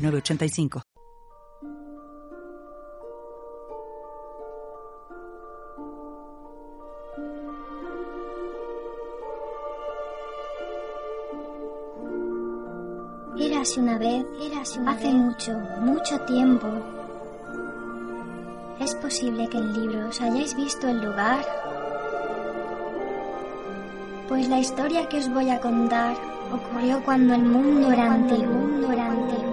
985. Érase una vez, érase una hace mucho, mucho tiempo. Es posible que en libros hayáis visto el lugar. Pues la historia que os voy a contar ocurrió cuando el mundo era antiguo. Mundo era antiguo.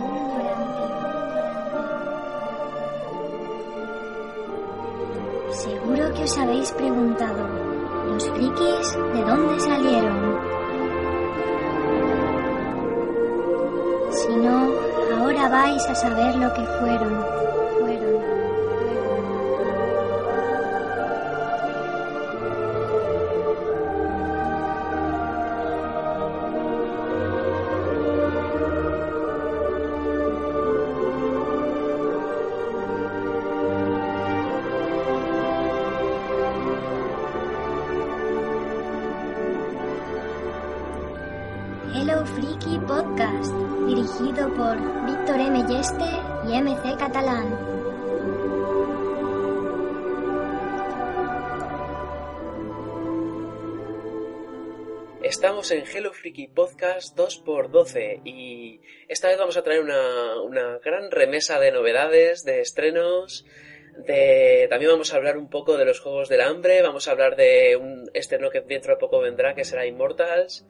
Seguro que os habéis preguntado, ¿los frikis de dónde salieron? Si no, ahora vais a saber lo que fueron. Estamos en Hello Freaky Podcast 2x12 y esta vez vamos a traer una, una gran remesa de novedades, de estrenos, de, también vamos a hablar un poco de los Juegos del Hambre, vamos a hablar de un estreno que dentro de poco vendrá que será Immortals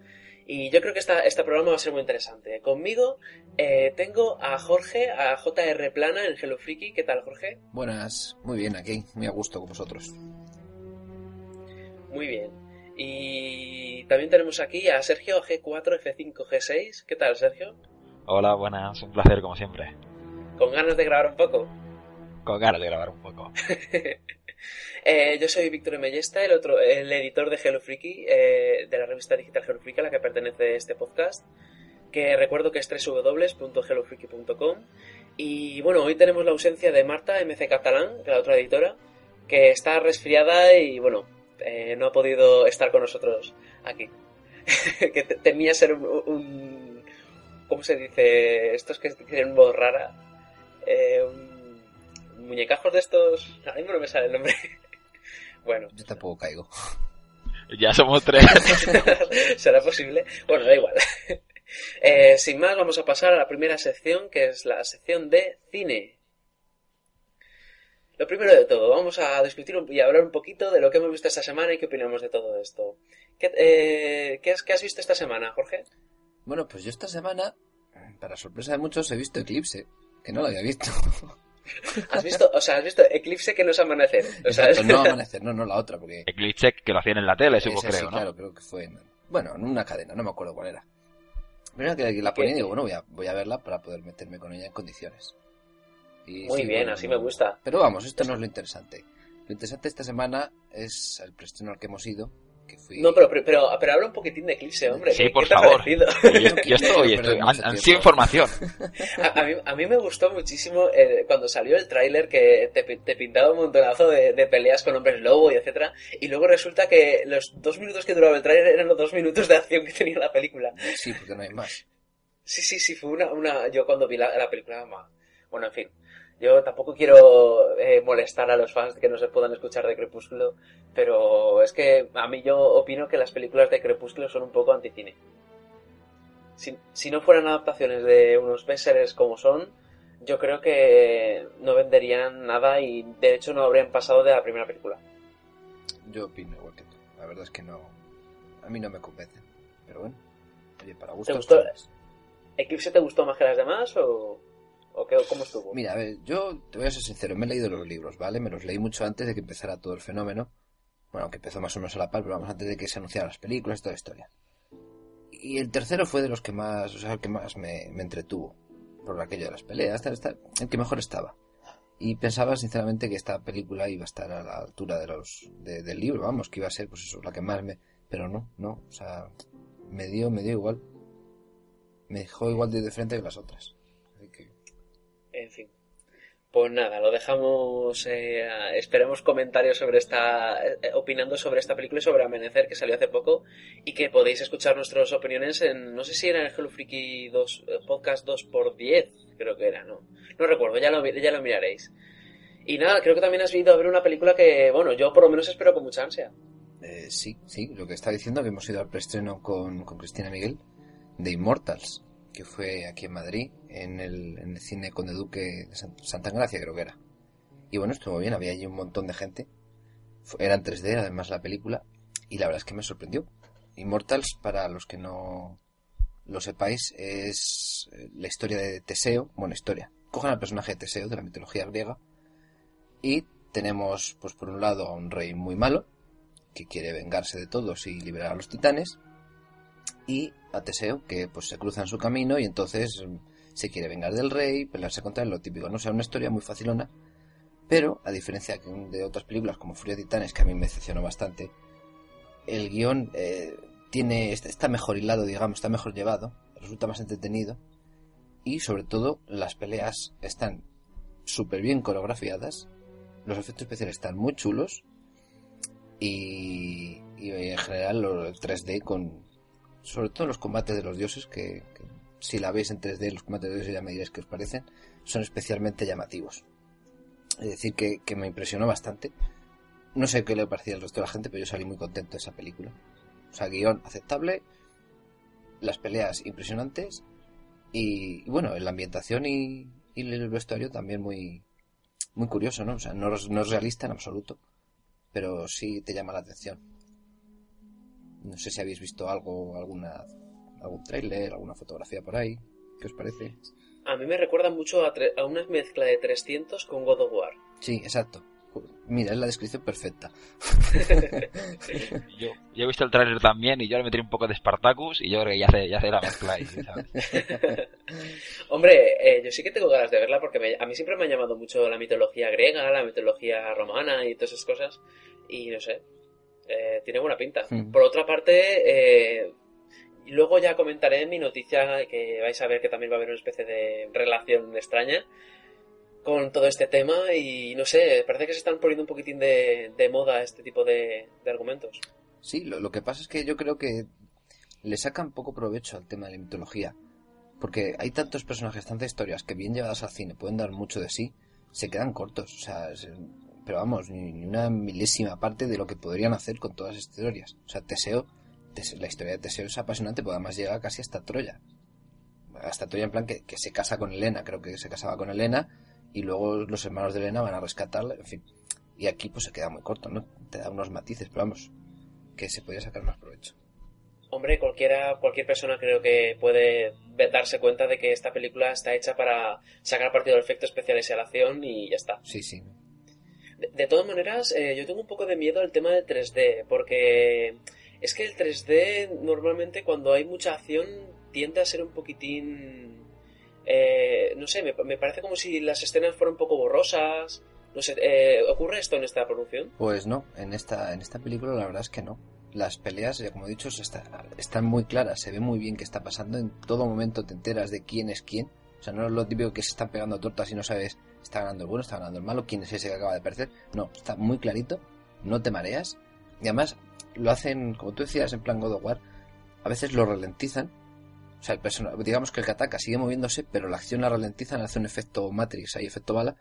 y yo creo que esta, este programa va a ser muy interesante. Conmigo eh, tengo a Jorge, a JR Plana en Hello Freaky. ¿Qué tal, Jorge? Buenas, muy bien aquí, muy a gusto con vosotros. Muy bien. Y también tenemos aquí a Sergio G4, F5, G6. ¿Qué tal, Sergio? Hola, buenas, un placer como siempre. ¿Con ganas de grabar un poco? Con ganas de grabar un poco. Eh, yo soy Víctor Mellesta, el otro, el editor de Hello Freaky, eh, de la revista digital Hello Freaky, a la que pertenece este podcast, que recuerdo que es www.hellofreaky.com. Y bueno, hoy tenemos la ausencia de Marta, MC Catalán, de la otra editora, que está resfriada y bueno, eh, no ha podido estar con nosotros aquí. que temía ser un, ¿Cómo se dice? Estos que tienen voz rara. un muñecajos de estos. Ahora mismo no me sale el nombre. bueno. Yo tampoco caigo. Ya somos tres. ¿Será posible? Bueno, da igual. Eh, sin más, vamos a pasar a la primera sección, que es la sección de cine. Lo primero de todo, vamos a discutir y hablar un poquito de lo que hemos visto esta semana y qué opinamos de todo esto. ¿Qué, eh, ¿qué, has, ¿Qué has visto esta semana, Jorge? Bueno, pues yo esta semana, para sorpresa de muchos, he visto Eclipse, que no lo había visto. ¿Has visto, o sea, has visto Eclipse que no es amanecer? O no amanecer, no, no la otra, porque... Eclipse que lo hacían en la tele, supongo, creo, ¿no? claro, creo que fue en... Bueno, en una cadena, no me acuerdo cuál era. Primero que la ponía y digo, bueno, voy a, voy a verla para poder meterme con ella en condiciones. Muy bien, así me gusta. Pero vamos, esto no es lo interesante. Lo interesante esta semana es el preestreno al que hemos ido, no, pero, pero, pero, habla un poquitín de Eclipse, hombre. Sí, por favor. Yo, estoy, estoy ansio información. A, mí, a, mí, me gustó muchísimo eh, cuando salió el tráiler que te, te, pintaba un montonazo de, de, peleas con hombres lobo y etcétera, y luego resulta que los dos minutos que duraba el tráiler eran los dos minutos de acción que tenía la película. Sí, porque no hay más. Sí, sí, sí, fue una... una yo cuando vi la, la película... Bueno, en fin. Yo tampoco quiero eh, molestar a los fans que no se puedan escuchar de Crepúsculo, pero es que a mí yo opino que las películas de Crepúsculo son un poco anticine. Si, si no fueran adaptaciones de unos bestsellers como son, yo creo que no venderían nada y de hecho no habrían pasado de la primera película. Yo opino igual que tú. La verdad es que no. A mí no me convence. Pero bueno, oye, para gustos. ¿Te ¿Eclipse te gustó más que las demás o.? ¿O cómo estuvo? Mira, a ver, yo te voy a ser sincero, me he leído los libros, ¿vale? Me los leí mucho antes de que empezara todo el fenómeno. Bueno, aunque empezó más o menos a la par, pero vamos, antes de que se anunciaran las películas toda la historia. Y el tercero fue de los que más, o sea, el que más me, entretuvo. por aquello de las peleas, el que mejor estaba. Y pensaba sinceramente que esta película iba a estar a la altura de los del libro, vamos, que iba a ser pues eso, la que más me... Pero no, no, o sea, me dio, me dio igual. Me dejó igual de, de frente que las otras. En fin. Pues nada, lo dejamos. Eh, esperemos comentarios sobre esta. Eh, opinando sobre esta película y sobre Amanecer, que salió hace poco. Y que podéis escuchar nuestras opiniones en. No sé si era en el Hello Freaky 2, eh, Podcast 2x10, creo que era, ¿no? No recuerdo, ya lo, miraréis. Y nada, creo que también has ido a ver una película que, bueno, yo por lo menos espero con mucha ansia. Eh, sí, sí, lo que está diciendo, que hemos ido al preestreno con, con Cristina Miguel de Immortals, que fue aquí en Madrid, en el, en el cine Conde Duque de Santa Gracia, creo que era. Y bueno, estuvo bien, había allí un montón de gente. Era en 3D, además, la película, y la verdad es que me sorprendió. Immortals, para los que no lo sepáis, es eh, la historia de Teseo, bueno, historia. Cogen al personaje de Teseo de la mitología griega y tenemos, pues por un lado, a un rey muy malo, que quiere vengarse de todos y liberar a los titanes, y a Teseo, que pues se cruza en su camino y entonces se quiere vengar del rey, pelearse contra él, lo típico, no sea una historia muy facilona, pero a diferencia de otras películas como Furia de Titanes, que a mí me decepcionó bastante, el guion eh, tiene está mejor hilado, digamos, está mejor llevado, resulta más entretenido y sobre todo las peleas están súper bien coreografiadas, los efectos especiales están muy chulos y, en general el 3D con sobre todo los combates de los dioses que, si la veis en 3D los combates de dioses ya me diréis que os parecen son especialmente llamativos es decir que, que me impresionó bastante no sé qué le parecía al resto de la gente pero yo salí muy contento de esa película o sea guion aceptable las peleas impresionantes y, bueno la ambientación y, y el vestuario también muy muy curioso, ¿no? O sea, no, no es realista en absoluto, pero sí te llama la atención. No sé si habéis visto algo, alguna, algún tráiler, alguna fotografía por ahí. ¿Qué os parece? A mí me recuerda mucho a, a una mezcla de 300 con God of War. Sí, exacto. Mira, es la descripción perfecta. yo, he visto el tráiler también y yo le metí un poco de Spartacus y yo creo que ya hace, ya hace la mezcla ahí, Hombre, eh, yo sí que tengo ganas de verla porque a mí siempre me ha llamado mucho la mitología griega, la mitología romana y todas esas cosas. Y no sé, eh, tiene buena pinta. Hmm. Por otra parte, eh, luego ya comentaré en mi noticia que vais a ver que también va a haber una especie de relación extraña con todo este tema y no sé, parece que se están poniendo un poquitín de, moda este tipo de, argumentos. Sí, lo, que pasa es que yo creo que le sacan poco provecho al tema de la mitología. Porque hay tantos personajes, tantas historias que bien llevadas al cine pueden dar mucho de sí, se quedan cortos. O sea, pero vamos, ni, una milésima parte de lo que podrían hacer con todas estas historias. O sea, Teseo, la historia de Teseo es apasionante, pues además llega casi hasta Troya. Hasta Troya en plan que, que se casa con Elena, creo que se casaba con Elena y luego los hermanos de Elena van a rescatarla, en fin. Y aquí pues se queda muy corto, ¿no? Te da unos matices, pero vamos, que se podría sacar más provecho. Hombre, cualquiera, cualquier persona creo que puede darse cuenta de que esta película está hecha para sacar partido del efecto especial y la acción y ya está. Sí, sí. De, todas maneras, eh, yo tengo un poco de miedo al tema del 3D, porque es que el 3D normalmente cuando hay mucha acción tiende a ser un poquitín eh, no sé, me, parece como si las escenas fueran un poco borrosas. No sé, eh, ¿ocurre esto en esta producción? Pues no, en esta, en esta película la verdad es que no. Las peleas, ya como he dicho, están muy claras, se ve muy bien qué está pasando, en todo momento te enteras de quién es quién. O sea, no es lo típico que se están pegando tortas y no sabes, está ganando el bueno, está ganando el malo, quién es ese que acaba de perder. No, está muy clarito, no te mareas. Y además lo hacen, como tú decías, en plan God of War, a veces lo ralentizan o sea, el personaje, digamos que el que ataca sigue moviéndose, pero la acción la ralentizan, hace un efecto Matrix, hay efecto bala.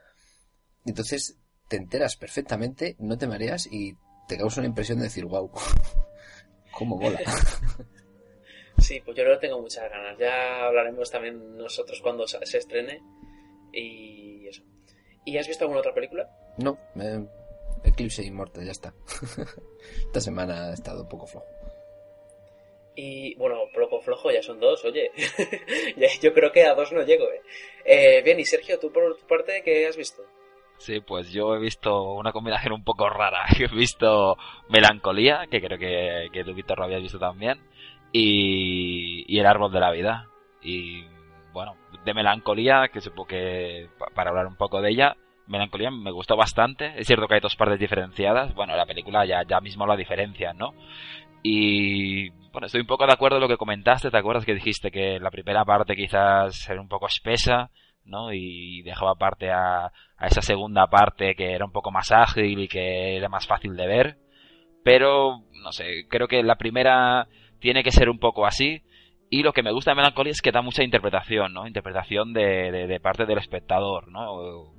Y entonces te enteras perfectamente, no te mareas y te causa una impresión de decir, wow, cómo mola. Sí, pues yo no tengo muchas ganas. Ya hablaremos también nosotros cuando se estrene y eso. ¿Y has visto alguna otra película? No, Eclipse Inmortal, ya está. Esta semana ha estado un poco flojo. Y bueno, poco flojo ya son dos, oye. Yo creo que a dos no llego, ¿eh? ¿eh? Bien, y Sergio, tú por tu parte, ¿qué has visto? Sí, pues yo he visto una combinación un poco rara. He visto Melancolía, que creo que, que tú, Víctor, lo habías visto también, y, y El Árbol de la Vida. Y bueno, de melancolía, que supongo que para hablar un poco de ella, melancolía me gustó bastante. Es cierto que hay dos partes diferenciadas. Bueno, la película ya, ya mismo la diferencia, ¿no? Y bueno, estoy un poco de acuerdo en lo que comentaste. ¿Te acuerdas que dijiste que la primera parte quizás era un poco espesa, ¿no? Y dejaba parte a, a esa segunda parte que era un poco más ágil y que era más fácil de ver. Pero, no sé, creo que la primera tiene que ser un poco así. Y lo que me gusta de Melancolía es que da mucha interpretación, ¿no? Interpretación de, de parte del espectador, ¿no?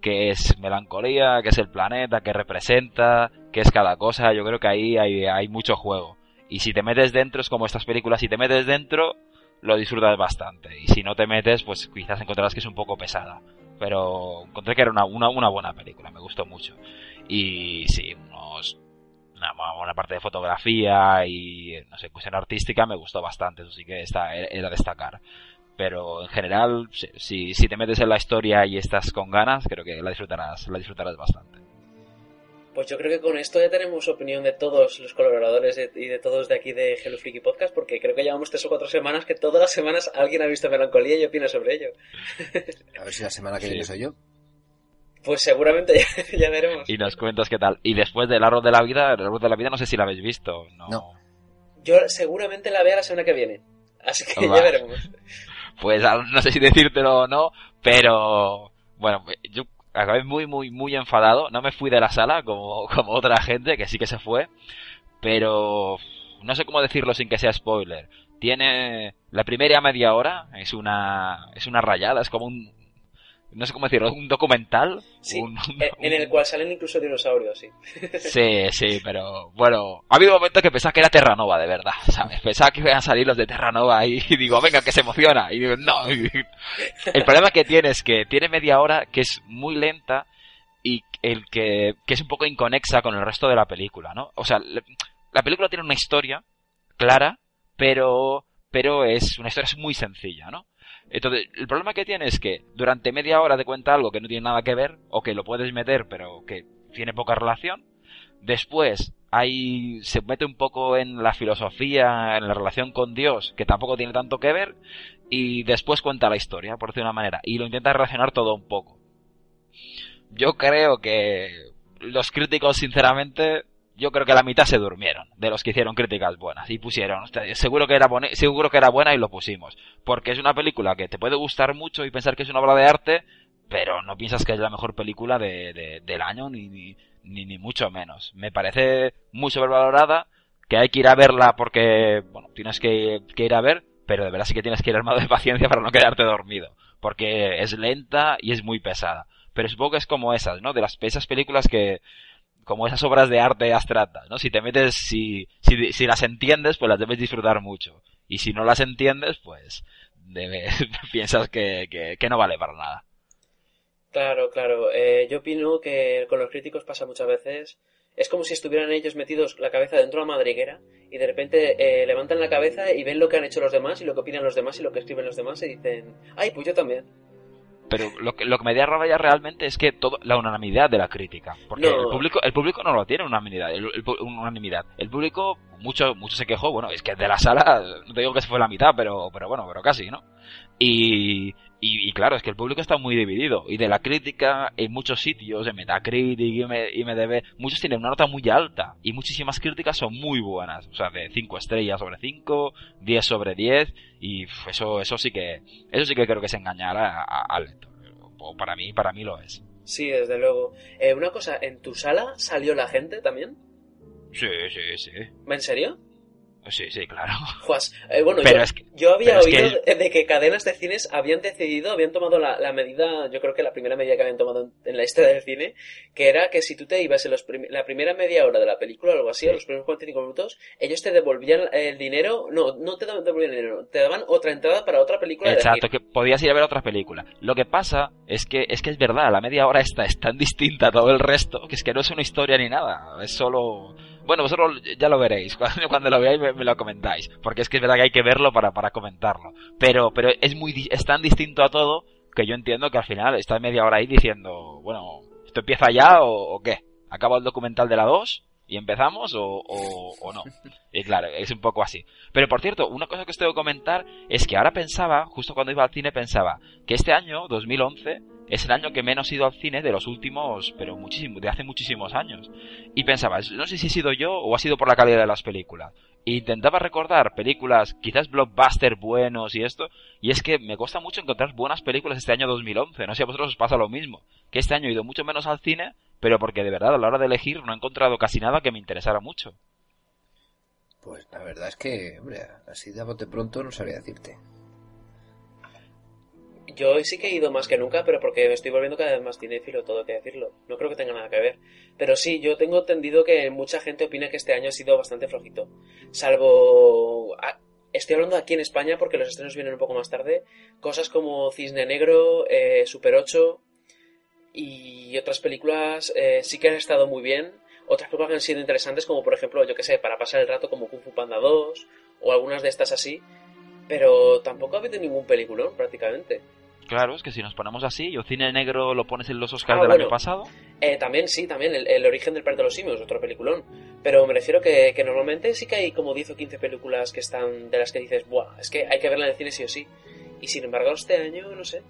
Qué es melancolía, qué es el planeta, qué representa, qué es cada cosa. Yo creo que ahí hay, hay mucho juego. Y si te metes dentro, es como estas películas, si te metes dentro, lo disfrutas bastante. Y si no te metes, pues quizás encontrarás que es un poco pesada. Pero encontré que era una, una, una buena película, me gustó mucho. Y sí, unos, una buena parte de fotografía y, no sé, cuestión artística me gustó bastante. Eso sí que está, era destacar pero en general si, si te metes en la historia y estás con ganas creo que la disfrutarás la disfrutarás bastante pues yo creo que con esto ya tenemos opinión de todos los colaboradores y de todos de aquí de Hello Freaky Podcast, porque creo que llevamos tres o cuatro semanas que todas las semanas alguien ha visto Melancolía y opina sobre ello. A ver si la semana que viene soy yo. Pues seguramente ya, ya, veremos. Y nos cuentas qué tal. Y después del árbol de la vida, el árbol de la vida no sé si la habéis visto. No. no. Yo seguramente la vea la semana que viene. Así que ya veremos pues no sé si decírtelo o no, pero bueno, yo acabé muy, muy, muy enfadado. No me fui de la sala como, como otra gente que sí que se fue, pero no sé cómo decirlo sin que sea spoiler. Tiene la primera media hora es una es una rayada, es como un no sé cómo decirlo, un documental. Sí, en el cual salen incluso dinosaurios, sí. Sí, sí, pero bueno, ha habido momentos que pensaba que era Terranova, de verdad, ¿sabes? Pensaba que iban a salir los de Terranova y digo, venga, que se emociona. Y digo, no. El problema que tiene es que tiene media hora que es muy lenta y el que, que es un poco inconexa con el resto de la película, ¿no? O sea, la película tiene una historia clara, pero, pero es una historia muy sencilla, ¿no? Entonces, el problema que tiene es que durante media hora te cuenta algo que no tiene nada que ver, o que lo puedes meter, pero que tiene poca relación. Después, ahí se mete un poco en la filosofía, en la relación con Dios, que tampoco tiene tanto que ver. Y después cuenta la historia, por decir una manera. Y lo intenta relacionar todo un poco. Yo creo que los críticos, sinceramente, yo creo que la mitad se durmieron de los que hicieron críticas buenas y pusieron, seguro que era seguro que era buena y lo pusimos, porque es una película que te puede gustar mucho y pensar que es una obra de arte, pero no piensas que es la mejor película de, del año ni, ni, ni, mucho menos. Me parece muy sobrevalorada, que hay que ir a verla porque, bueno, tienes que, que ir a ver, pero de verdad sí que tienes que ir armado de paciencia para no quedarte dormido, porque es lenta y es muy pesada. Pero supongo que es como esas, ¿no? De las esas películas que como esas obras de arte abstractas, ¿no? Si te metes, si, si, si, las entiendes, pues las debes disfrutar mucho. Y si no las entiendes, pues debes, piensas que, que, no vale para nada. Claro, claro. Eh, yo opino que con los críticos pasa muchas veces. Es como si estuvieran ellos metidos la cabeza dentro de la madriguera y de repente eh, levantan la cabeza y ven lo que han hecho los demás y lo que opinan los demás y lo que escriben los demás y dicen, ay, pues yo también. Pero lo que, lo que me da rabia realmente es que todo, la unanimidad de la crítica. Porque el público el público no lo tiene unanimidad. El, el, unanimidad. el público, mucho, mucho se quejó. Bueno, es que de la sala, no te digo que se fue la mitad, pero, pero bueno, pero casi, ¿no? Y, y, y, claro, es que el público está muy dividido. Y de la crítica, en muchos sitios, en Metacritic y IMDB, muchos tienen una nota muy alta. Y muchísimas críticas son muy buenas. O sea, de 5 estrellas sobre 5, 10 sobre 10. Y eso, eso sí que, eso sí que creo que es engañar al lector. O para mí, para mí lo es. Sí, desde luego. Eh, una cosa, ¿en tu sala salió la gente también? Sí, sí, sí. ¿En serio? Sí, sí, claro. Juas, eh, bueno, yo, es que, yo, había oído que... de que cadenas de cines habían decidido, habían tomado la, la, medida, yo creo que la primera medida que habían tomado en la historia del cine, que era que si tú te ibas en los prim la primera media hora de la película o algo así, sí. o los primeros 45 minutos, ellos te devolvían el dinero, no, no te devolvían el dinero, te daban otra entrada para otra película. Exacto, que podías ir a ver otra película. Lo que pasa es que es que es verdad, la media hora esta es tan distinta a todo el resto, que es que no es una historia ni nada, es solo bueno, vosotros ya lo veréis. Cuando, lo veáis me, me, lo comentáis. Porque es que es verdad que hay que verlo para, para comentarlo. Pero, pero es muy, es tan distinto a todo que yo entiendo que al final está media hora ahí diciendo, bueno, ¿esto empieza ya o, o qué? ¿Acaba el documental de la 2? ¿Y empezamos o, o, no? Y claro, es un poco así. Pero por cierto, una cosa que os tengo que comentar es que ahora pensaba, justo cuando iba al cine, pensaba que este año, 2011, es el año que menos he ido al cine de los últimos, pero muchísimo, de hace muchísimos años. Y pensaba, no sé si he sido yo o ha sido por la calidad de las películas. Intentaba recordar películas, quizás blockbuster buenos y esto, y es que me cuesta mucho encontrar buenas películas este año 2011. No sé si a vosotros os pasa lo mismo, que este año he ido mucho menos al cine, pero porque de verdad a la hora de elegir no he encontrado casi nada que me interesara mucho. Pues la verdad es que, hombre, así de bote pronto no sabría decirte. Yo sí que he ido más que nunca, pero porque me estoy volviendo cada vez más cinéfilo, todo que decirlo. No creo que tenga nada que ver. Pero sí, yo tengo entendido que mucha gente opina que este año ha sido bastante flojito. Salvo... Estoy hablando aquí en España porque los estrenos vienen un poco más tarde. Cosas como Cisne Negro, eh, Super 8 y otras películas eh, sí que han estado muy bien. Otras películas que han sido interesantes como por ejemplo, yo que sé, para pasar el rato como Kung Fu Panda 2 o algunas de estas así. Pero tampoco ha habido ningún peliculón prácticamente. Claro, es que si nos ponemos así, yo cine negro lo pones en los Oscars ah, del año pasado. Eh, también, sí, también, el, origen del Parque de los Simios, otro peliculón. Pero me refiero que, que normalmente sí que hay como 10 o 15 películas que están de las que dices, buah, es que hay que verla en el cine sí o sí. Y sin embargo, este año, no sé.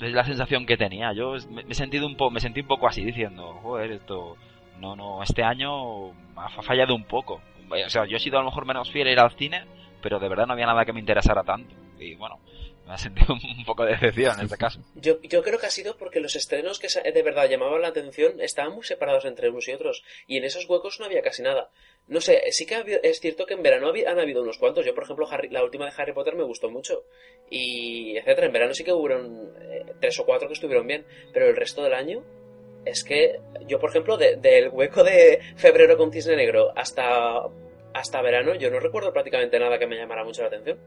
Es la sensación que tenía. Yo me, he sentido un me sentí un poco así, diciendo, joder, esto, no, no, este año ha fallado un poco. O sea, yo he sido a lo mejor menos fiel a ir al cine, pero de verdad no había nada que me interesara tanto. Y bueno, me ha sentido un poco de en este caso. Yo, yo creo que ha sido porque los estrenos que de verdad llamaban la atención estaban muy separados entre unos y otros, y en esos huecos no había casi nada. No sé, sí que es cierto que en verano han habido unos cuantos. Yo, por ejemplo, la última de Harry Potter me gustó mucho, y etcétera. En verano sí que hubo eh, tres o cuatro que estuvieron bien, pero el resto del año es que yo, por ejemplo, del hueco de febrero con Cisne Negro hasta, hasta verano, yo no recuerdo prácticamente nada que me llamara mucho la atención.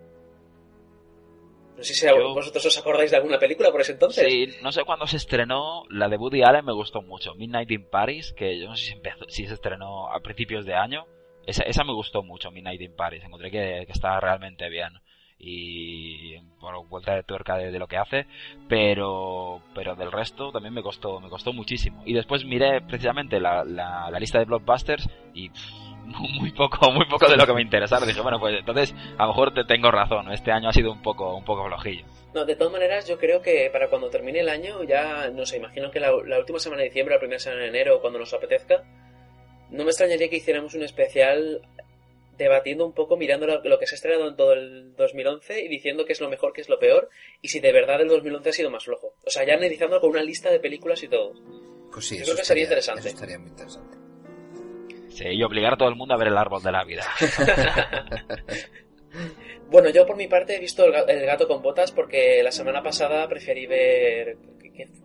No sé si vosotros os acordáis de alguna película por ese entonces. Sí, no sé cuándo se estrenó, la de Woody Allen me gustó mucho, Midnight in Paris, que yo no sé si, empezó, si se estrenó a principios de año. Esa, esa me gustó mucho, Midnight in Paris, encontré que, que estaba realmente bien y bueno vuelta de tuerca de, lo que hace pero pero del resto también me costó me costó muchísimo y después miré precisamente la, la, lista de blockbusters y muy poco, muy poco de lo que me interesaba. Dije, bueno, pues entonces a lo mejor te tengo razón, este año ha sido un poco, un poco flojillo. No, de todas maneras, yo creo que para cuando termine el año, ya, no sé, imagino que la, última semana de diciembre, la primera semana de enero, cuando nos apetezca, no me extrañaría que hiciéramos un especial debatiendo un poco, mirando lo, que se ha estrenado en todo el 2011 y diciendo qué es lo mejor, qué es lo peor, y si de verdad el 2011 ha sido más flojo. O sea, ya analizando con una lista de películas y todo. Pues sí, yo creo que sería interesante. Eso estaría muy interesante y obligar a todo el mundo a ver el árbol de la vida. bueno, yo por mi parte he visto el gato con botas porque la semana pasada preferí ver...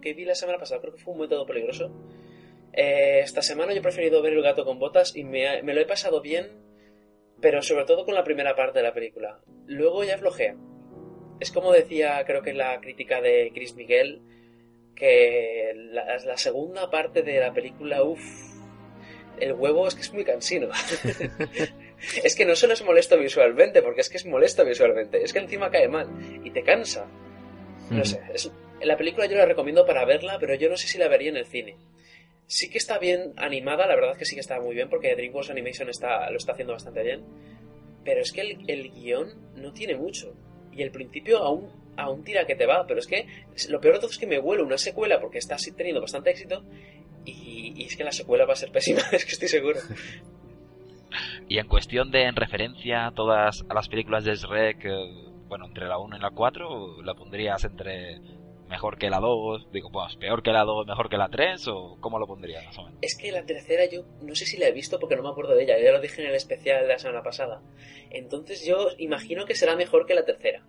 ¿Qué, vi la semana pasada? Creo que fue un método peligroso. Eh, esta semana yo he preferido ver el gato con botas y me, lo he pasado bien, pero sobre todo con la primera parte de la película. Luego ya flojea. Es como decía, creo que la crítica de Chris Miguel, que la segunda parte de la película, uff, el huevo es que es muy cansino. es que no solo es molesto visualmente, porque es que es molesto visualmente, es que encima cae mal y te cansa. No sé, es, la película yo la recomiendo para verla, pero yo no sé si la vería en el cine. Sí que está bien animada, la verdad es que sí que está muy bien, porque DreamWorks Animation está, lo está haciendo bastante bien. Pero es que el, el guion no tiene mucho. Y el principio aún, aún tira que te va, pero es que lo peor de todo es que me huele una secuela porque está teniendo bastante éxito y, es que la secuela va a ser pésima, es que estoy seguro. Y en cuestión de en referencia a todas a las películas de Shrek, eh, bueno, entre la 1 y la 4, ¿la pondrías entre mejor que la 2? Digo, pues peor que la 2, mejor que la 3, o cómo lo pondrías más o menos? Es que la tercera yo no sé si la he visto porque no me acuerdo de ella, ya lo dije en el especial de la semana pasada. Entonces yo imagino que será mejor que la tercera.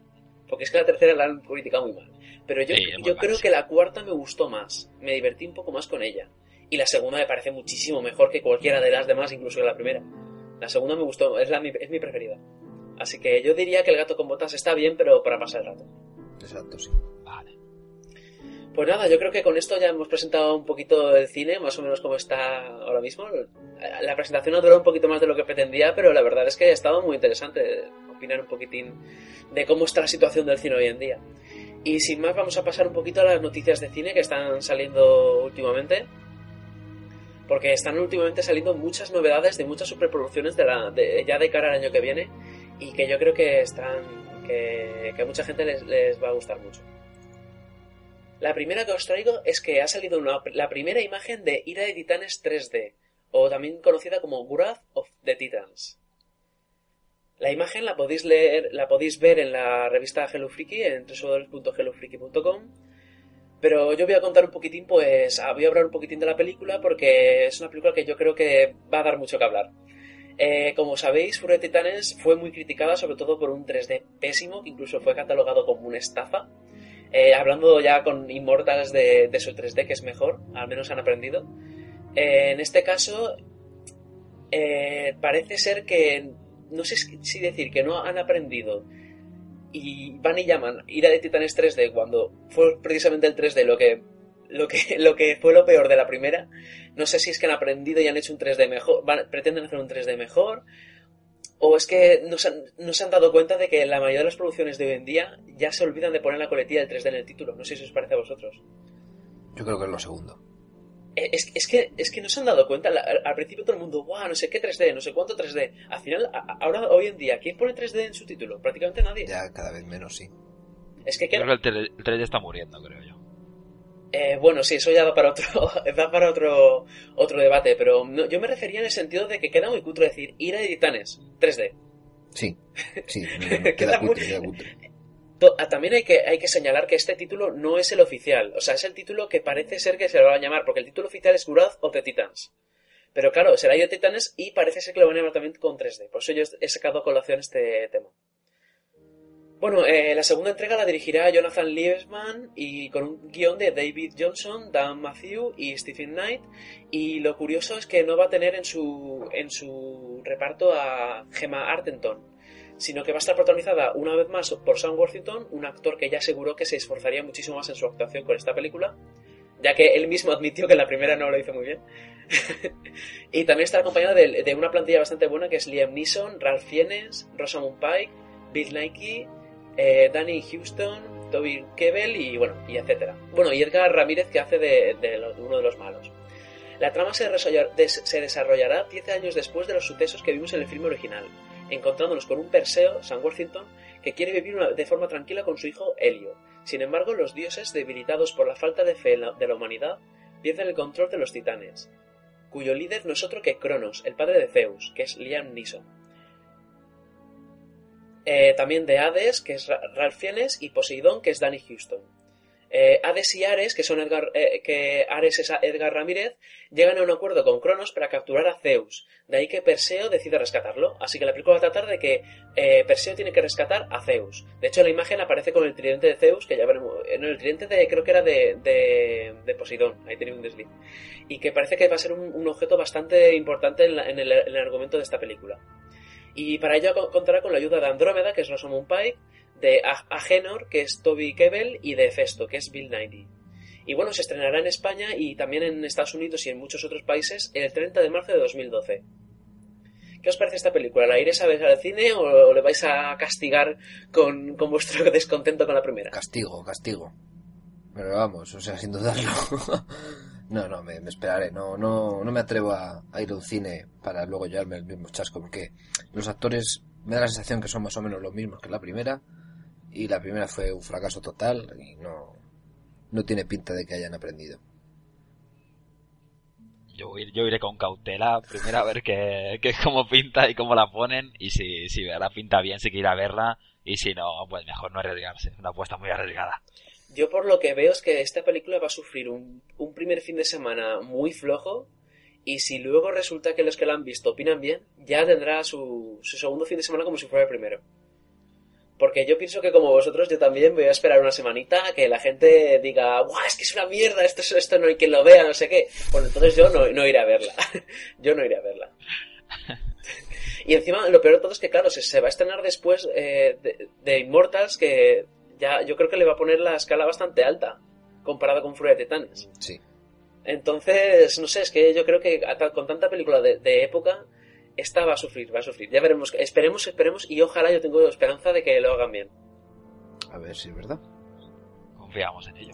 Porque es que la tercera la han criticado muy mal. Pero yo, yo creo que la cuarta me gustó más. Me divertí un poco más con ella. Y la segunda me parece muchísimo mejor que cualquiera de las demás, incluso que la primera. La segunda me gustó, es, la, es mi preferida. Así que yo diría que el gato con botas está bien, pero para pasar el rato. Exacto, sí. Vale. Pues nada, yo creo que con esto ya hemos presentado un poquito el cine, más o menos como está ahora mismo. La presentación ha durado un poquito más de lo que pretendía, pero la verdad es que ha estado muy interesante opinar un poquitín de cómo está la situación del cine hoy en día. Y sin más, vamos a pasar un poquito a las noticias de cine que están saliendo últimamente. Porque están últimamente saliendo muchas novedades de muchas superproducciones de la, ya de cara al año que viene y que yo creo que están que, a mucha gente les, va a gustar mucho. La primera que os traigo es que ha salido la primera imagen de Ira de Titanes 3D, o también conocida como Wrath of the Titans. La imagen la podéis leer, la podéis ver en la revista Hello Freaky en www.hellofreaky.com pero yo voy a contar un poquitín, pues voy a hablar un poquitín de la película porque es una película que yo creo que va a dar mucho que hablar. Eh, como sabéis, Furia de Titanes fue muy criticada sobre todo por un 3D pésimo, que incluso fue catalogado como una estafa. Eh, hablando ya con Immortals de, de, su 3D, que es mejor, al menos han aprendido. Eh, en este caso, parece ser que, no sé si decir que no han aprendido y van y llaman Ira de Titanes 3D cuando fue precisamente el 3D lo que, lo que, lo que fue lo peor de la primera. No sé si es que han aprendido y han hecho un 3D mejor, van, pretenden hacer un 3D mejor, o es que no se, han, no se han dado cuenta de que la mayoría de las producciones de hoy en día ya se olvidan de poner la coletilla del 3D en el título. No sé si os parece a vosotros. Yo creo que es lo segundo. Es, es, que, es que no se han dado cuenta. Al principio todo el mundo, guau, no sé qué 3D, no sé cuánto 3D. Al final, ahora, hoy en día, ¿quién pone 3D en su título? Prácticamente nadie. Ya cada vez menos, sí. Es que, creo que el 3D está muriendo, creo yo. Eh, bueno, sí, eso ya va para otro, va para otro, otro debate, pero no, yo me refería en el sentido de que queda muy cutre decir Ira de Titanes, 3D. Sí, sí, queda, queda, cutre, queda cutre. Ah, también hay que, hay que señalar que este título no es el oficial, o sea, es el título que parece ser que se lo van a llamar, porque el título oficial es Wrath of the Titans. Pero claro, será de Titanes y parece ser que lo van a llamar también con 3D, por eso yo he sacado a colación este tema. Bueno, eh, la segunda entrega la dirigirá Jonathan Liebesman y con un guion de David Johnson, Dan Matthew y Stephen Knight. Y lo curioso es que no va a tener en su, en su reparto a Gemma Artenton, sino que va a estar protagonizada una vez más por Sam Worthington, un actor que ya aseguró que se esforzaría muchísimo más en su actuación con esta película, ya que él mismo admitió que la primera no lo hizo muy bien. y también está acompañado de, una plantilla bastante buena que es Liam Neeson, Ralph Fiennes, Rosamund Pike, Bill Nike, eh, Danny Houston, Toby Kebbell y bueno, y etcétera. Bueno, y Edgar Ramírez que hace de, uno de los malos. La trama se, se desarrollará 10 años después de los sucesos que vimos en el filme original, encontrándonos con un Perseo, San Worthington, que quiere vivir de forma tranquila con su hijo Helio. Sin embargo, los dioses, debilitados por la falta de fe de la humanidad, pierden el control de los titanes, cuyo líder no es otro que Cronos, el padre de Zeus, que es Liam Neeson. Eh, también de Hades, que es Ralph Fiennes, y Poseidón, que es Danny Houston. Eh, Hades y Ares, que son eh, que Ares es Edgar Ramírez, llegan a un acuerdo con Cronos para capturar a Zeus. De ahí que Perseo decide rescatarlo. Así que la película va a tratar de que eh, Perseo tiene que rescatar a Zeus. De hecho, la imagen aparece con el tridente de Zeus, que ya veremos. No, el tridente de, creo que era de, de, Poseidón. Ahí tenía un desliz. Y que parece que va a ser un, objeto bastante importante en, el, en el argumento de esta película. Y para ello contará con la ayuda de Andrómeda, que es Rosamund Pike, de Agenor, que es Toby Kebbell, y de Festo, que es Bill Nighy. Y bueno, se estrenará en España y también en Estados Unidos y en muchos otros países el 30 de marzo de 2012. ¿Qué os parece esta película? ¿La iréis a ver al cine o le vais a castigar con, vuestro descontento con la primera? Castigo, castigo. Pero vamos, o sea, sin dudarlo. no, no, me, esperaré. No, no, no me atrevo a, a, ir a un cine para luego llevarme el mismo chasco, porque los actores me da la sensación que son más o menos los mismos que la primera y la primera fue un fracaso total y no, no tiene pinta de que hayan aprendido. Yo, yo iré con cautela, primero a ver qué, qué cómo pinta y cómo la ponen y si, si la pinta bien sí que ir a verla y si no, pues mejor no arriesgarse, una apuesta muy arriesgada. Yo por lo que veo es que esta película va a sufrir un, un primer fin de semana muy flojo y si luego resulta que los que la han visto opinan bien, ya tendrá su, su segundo fin de semana como si fuera el primero. Porque yo pienso que como vosotros, yo también voy a esperar una semanita que la gente diga, ¡guau! Es que es una mierda, esto, esto no hay quien lo vea, no sé qué. Bueno, entonces yo no, no iré a verla. yo no iré a verla. y encima, lo peor de todo es que, claro, se, se va a estrenar después eh, de, de, Immortals, que ya yo creo que le va a poner la escala bastante alta comparada con Furia de Titanes. Sí. Entonces, no sé, es que yo creo que con tanta película de, de época esta va a sufrir, va a sufrir. Ya veremos, esperemos, esperemos y ojalá yo tengo esperanza de que lo hagan bien. A ver si es verdad. Confiamos en ello.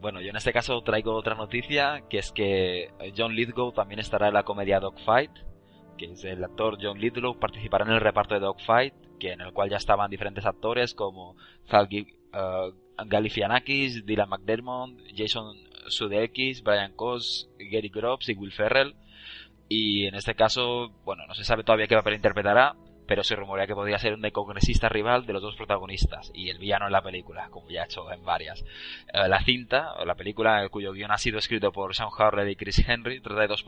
Bueno, yo en este caso traigo otra noticia, que es que John Lithgow también estará en la comedia Dogfight, que es el actor John Lithgow participará en el reparto de Dogfight, que en el cual ya estaban diferentes actores como Zalgi uh, Galifianakis, Dylan McDermott, Jason Sudeikis, Brian Cox, Gary Groves y Will Ferrell. Y en este caso, bueno, no se sabe todavía qué papel interpretará, pero se rumorea que podría ser un decongresista rival de los dos protagonistas y el villano en la película, como ya ha hecho en varias. Eh, la cinta, la película cuyo guion ha sido escrito por Sean Harley y Chris Henry, trata de dos,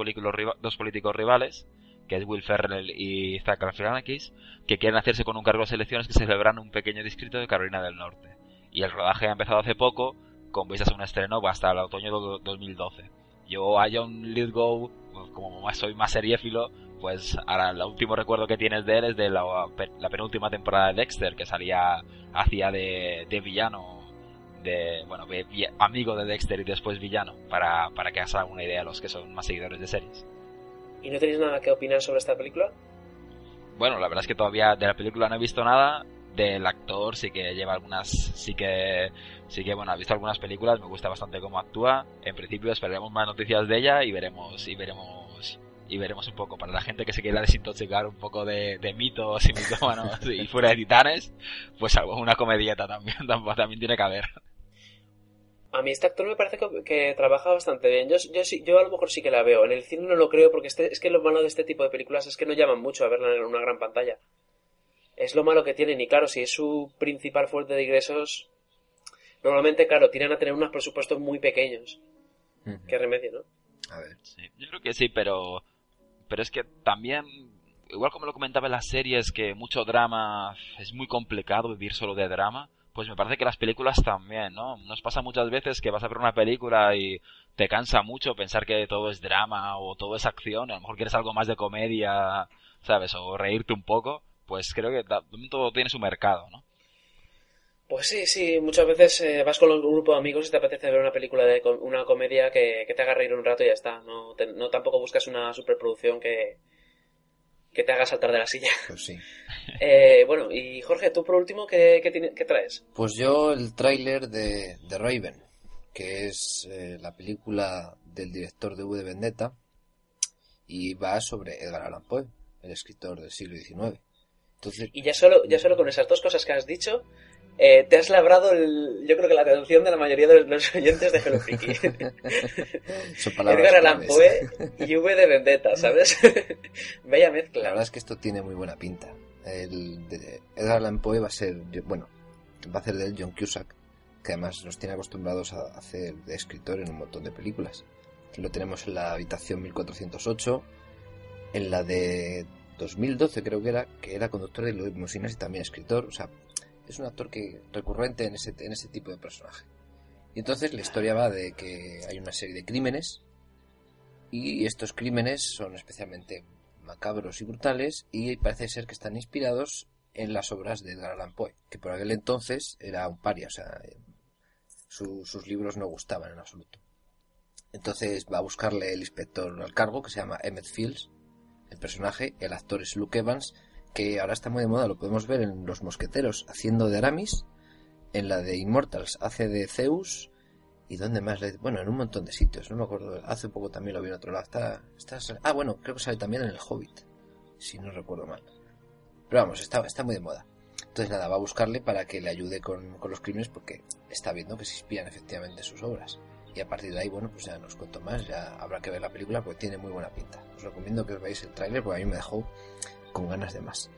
dos políticos rivales, que es Will Ferrell y Zach Galifianakis, que quieren hacerse con un cargo de selecciones que se celebran en un pequeño distrito de Carolina del Norte. Y el rodaje ha empezado hace poco, con vistas a un estreno hasta el otoño de 2012. Yo a John Lithgow, pues, como soy más seriéfilo, pues ahora el último recuerdo que tienes de él es de la, penúltima temporada de Dexter, que salía, hacía de, villano, de, bueno, amigo de Dexter y después villano, para, para que hagan una idea a los que son más seguidores de series. ¿Y no tenéis nada que opinar sobre esta película? Bueno, la verdad es que todavía de la película no he visto nada, del actor sí que lleva algunas sí que sí que bueno ha visto algunas películas me gusta bastante cómo actúa en principio esperaremos más noticias de ella y veremos y veremos y veremos un poco para la gente que se quiera desintoxicar un poco de, mitos y mitómanos y fuera de titanes pues una comedieta también también tiene que haber a mí este actor me parece que, trabaja bastante bien. Yo, yo, yo a lo mejor sí que la veo. En el cine no lo creo porque este, es que lo malo de este tipo de películas es que no llaman mucho a verla en una gran pantalla es lo malo que tienen. Y claro, si es su principal fuente de ingresos, normalmente, claro, tienen a tener unos presupuestos muy pequeños. Qué remedio, ¿no? A ver. Sí, yo creo que sí, pero, pero es que también, igual como lo comentaba en las series, que mucho drama es muy complicado vivir solo de drama. Pues me parece que las películas también, ¿no? Nos pasa muchas veces que vas a ver una película y te cansa mucho pensar que todo es drama o todo es acción. A lo mejor quieres algo más de comedia, ¿sabes? O reírte un poco pues creo que todo tiene su mercado, ¿no? Pues sí, sí, muchas veces eh, vas con un grupo de amigos y te apetece ver una película de una comedia que, te haga reír un rato y ya está. No, no tampoco buscas una superproducción que, que te haga saltar de la silla. Pues sí. Eh, bueno, y Jorge, tú por último, ¿qué, qué, traes? Pues yo el tráiler de, de, Raven, que es eh, la película del director de V de Vendetta y va sobre Edgar Allan Poe, el escritor del siglo XIX. Y ya solo, ya solo con esas dos cosas que has dicho, eh, te has labrado el, yo creo que la atención de la mayoría de los oyentes de Hello Freaky. Edgar Allan Poe y V de Vendetta, ¿sabes? Bella mezcla. La verdad es que esto tiene muy buena pinta. El de Edgar Allan Poe va a ser, bueno, va a hacer de él John Cusack, que además nos tiene acostumbrados a hacer de escritor en un montón de películas. Lo tenemos en la habitación 1408, en la de 2012 creo que era, que era conductor de limusinas y también escritor. O sea, es un actor que recurrente en ese, en ese tipo de personaje. Y entonces la historia va de que hay una serie de crímenes y estos crímenes son especialmente macabros y brutales y parece ser que están inspirados en las obras de Edgar Allan Poe, que por aquel entonces era un paria, o sea, sus libros no gustaban en absoluto. Entonces va a buscarle el inspector al cargo, que se llama Emmett Fields, el personaje, el actor es Luke Evans, que ahora está muy de moda, lo podemos ver en Los Mosqueteros haciendo de Aramis, en la de Immortals hace de Zeus, y dónde más bueno en un montón de sitios no me acuerdo hace poco también lo vi en otro lado está, ah bueno creo que sale también en el Hobbit si no recuerdo mal. Pero vamos está, está muy de moda. Entonces nada va a buscarle para que le ayude con, con los crímenes porque está viendo que se inspiran efectivamente en sus obras y a partir de ahí, bueno, pues ya no os cuento más, ya habrá que ver la película porque tiene muy buena pinta. Os recomiendo que os veáis el tráiler porque a mí me dejó con ganas de más.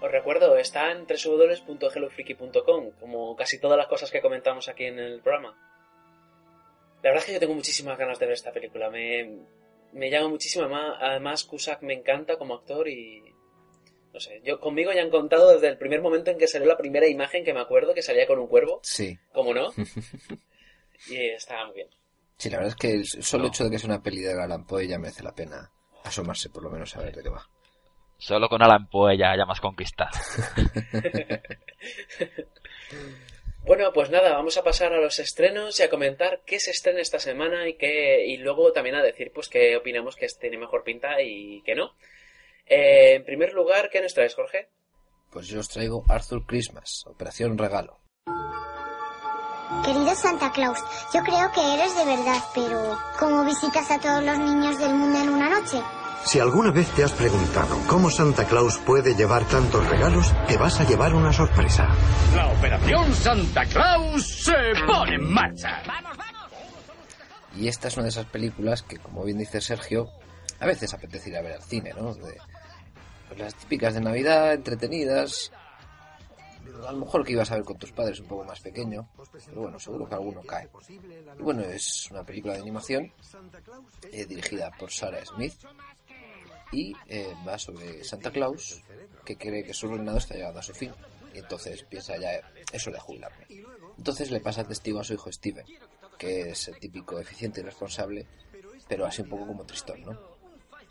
Os recuerdo, está en www.hellofreaky.com, como casi todas las cosas que comentamos aquí en el programa. La verdad es que yo tengo muchísimas ganas de ver esta película, me, me llama muchísimo, además Cusack me encanta como actor y... No sé, yo conmigo ya han contado desde el primer momento en que salió la primera imagen que me acuerdo que salía con un cuervo. Sí. ¿Cómo no? y estaba muy bien. Sí, la verdad es que el solo hecho de que sea una peli de Alan Poe ya merece la pena asomarse por lo menos a ver de qué va. Solo con Alan Poe ya, ya más conquistado. bueno, pues nada, vamos a pasar a los estrenos y a comentar qué se estrena esta semana y qué, y luego también a decir pues qué opinamos que tiene mejor pinta y qué no. Eh, en primer lugar, ¿qué nos traes, Jorge? Pues yo os traigo Arthur Christmas, Operación Regalo. Querido Santa Claus, yo creo que eres de verdad, pero ¿cómo visitas a todos los niños del mundo en una noche? Si alguna vez te has preguntado cómo Santa Claus puede llevar tantos regalos, te vas a llevar una sorpresa. La operación Santa Claus se pone en marcha. Y esta es una de esas películas que, como bien dice Sergio, a veces apetece ir a ver al cine, ¿no? De, pues las típicas de Navidad, entretenidas. A lo mejor que ibas a ver con tus padres un poco más pequeño, pero bueno, seguro que alguno cae. Y bueno, es una película de animación eh, dirigida por Sarah Smith y eh, va sobre Santa Claus que cree que su reinado está llegando a su fin y entonces piensa ya eso de jubilarme. Entonces le pasa testigo a su hijo Steven, que es el típico eficiente y responsable, pero así un poco como tristón, ¿no?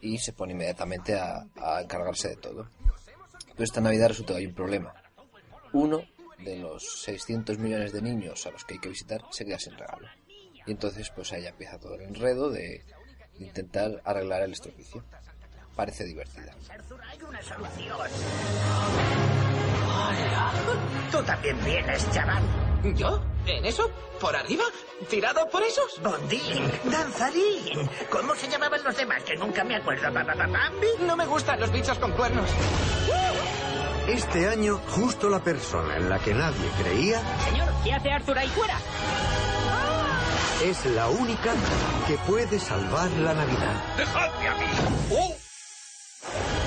Y se pone inmediatamente a, a encargarse de todo. Pero esta Navidad resulta que hay un problema. Uno de los 600 millones de niños a los que hay que visitar se queda sin regalo. Y entonces pues ahí empieza todo el enredo de intentar arreglar el estropicio. Parece divertida. Tú también vienes, chaval. ¿Yo? ¿En eso? ¿Por arriba? ¿Tirado por esos? Bondín, danzarín. ¿Cómo se llamaban los demás? Que nunca me acuerdo. ¿Pa, pa, pa, Bambi? No me gustan los bichos con cuernos. Este año, justo la persona en la que nadie creía Señor, ¿qué hace Arthur ahí fuera? es la única que puede salvar la Navidad. ¡Dejadme a mí!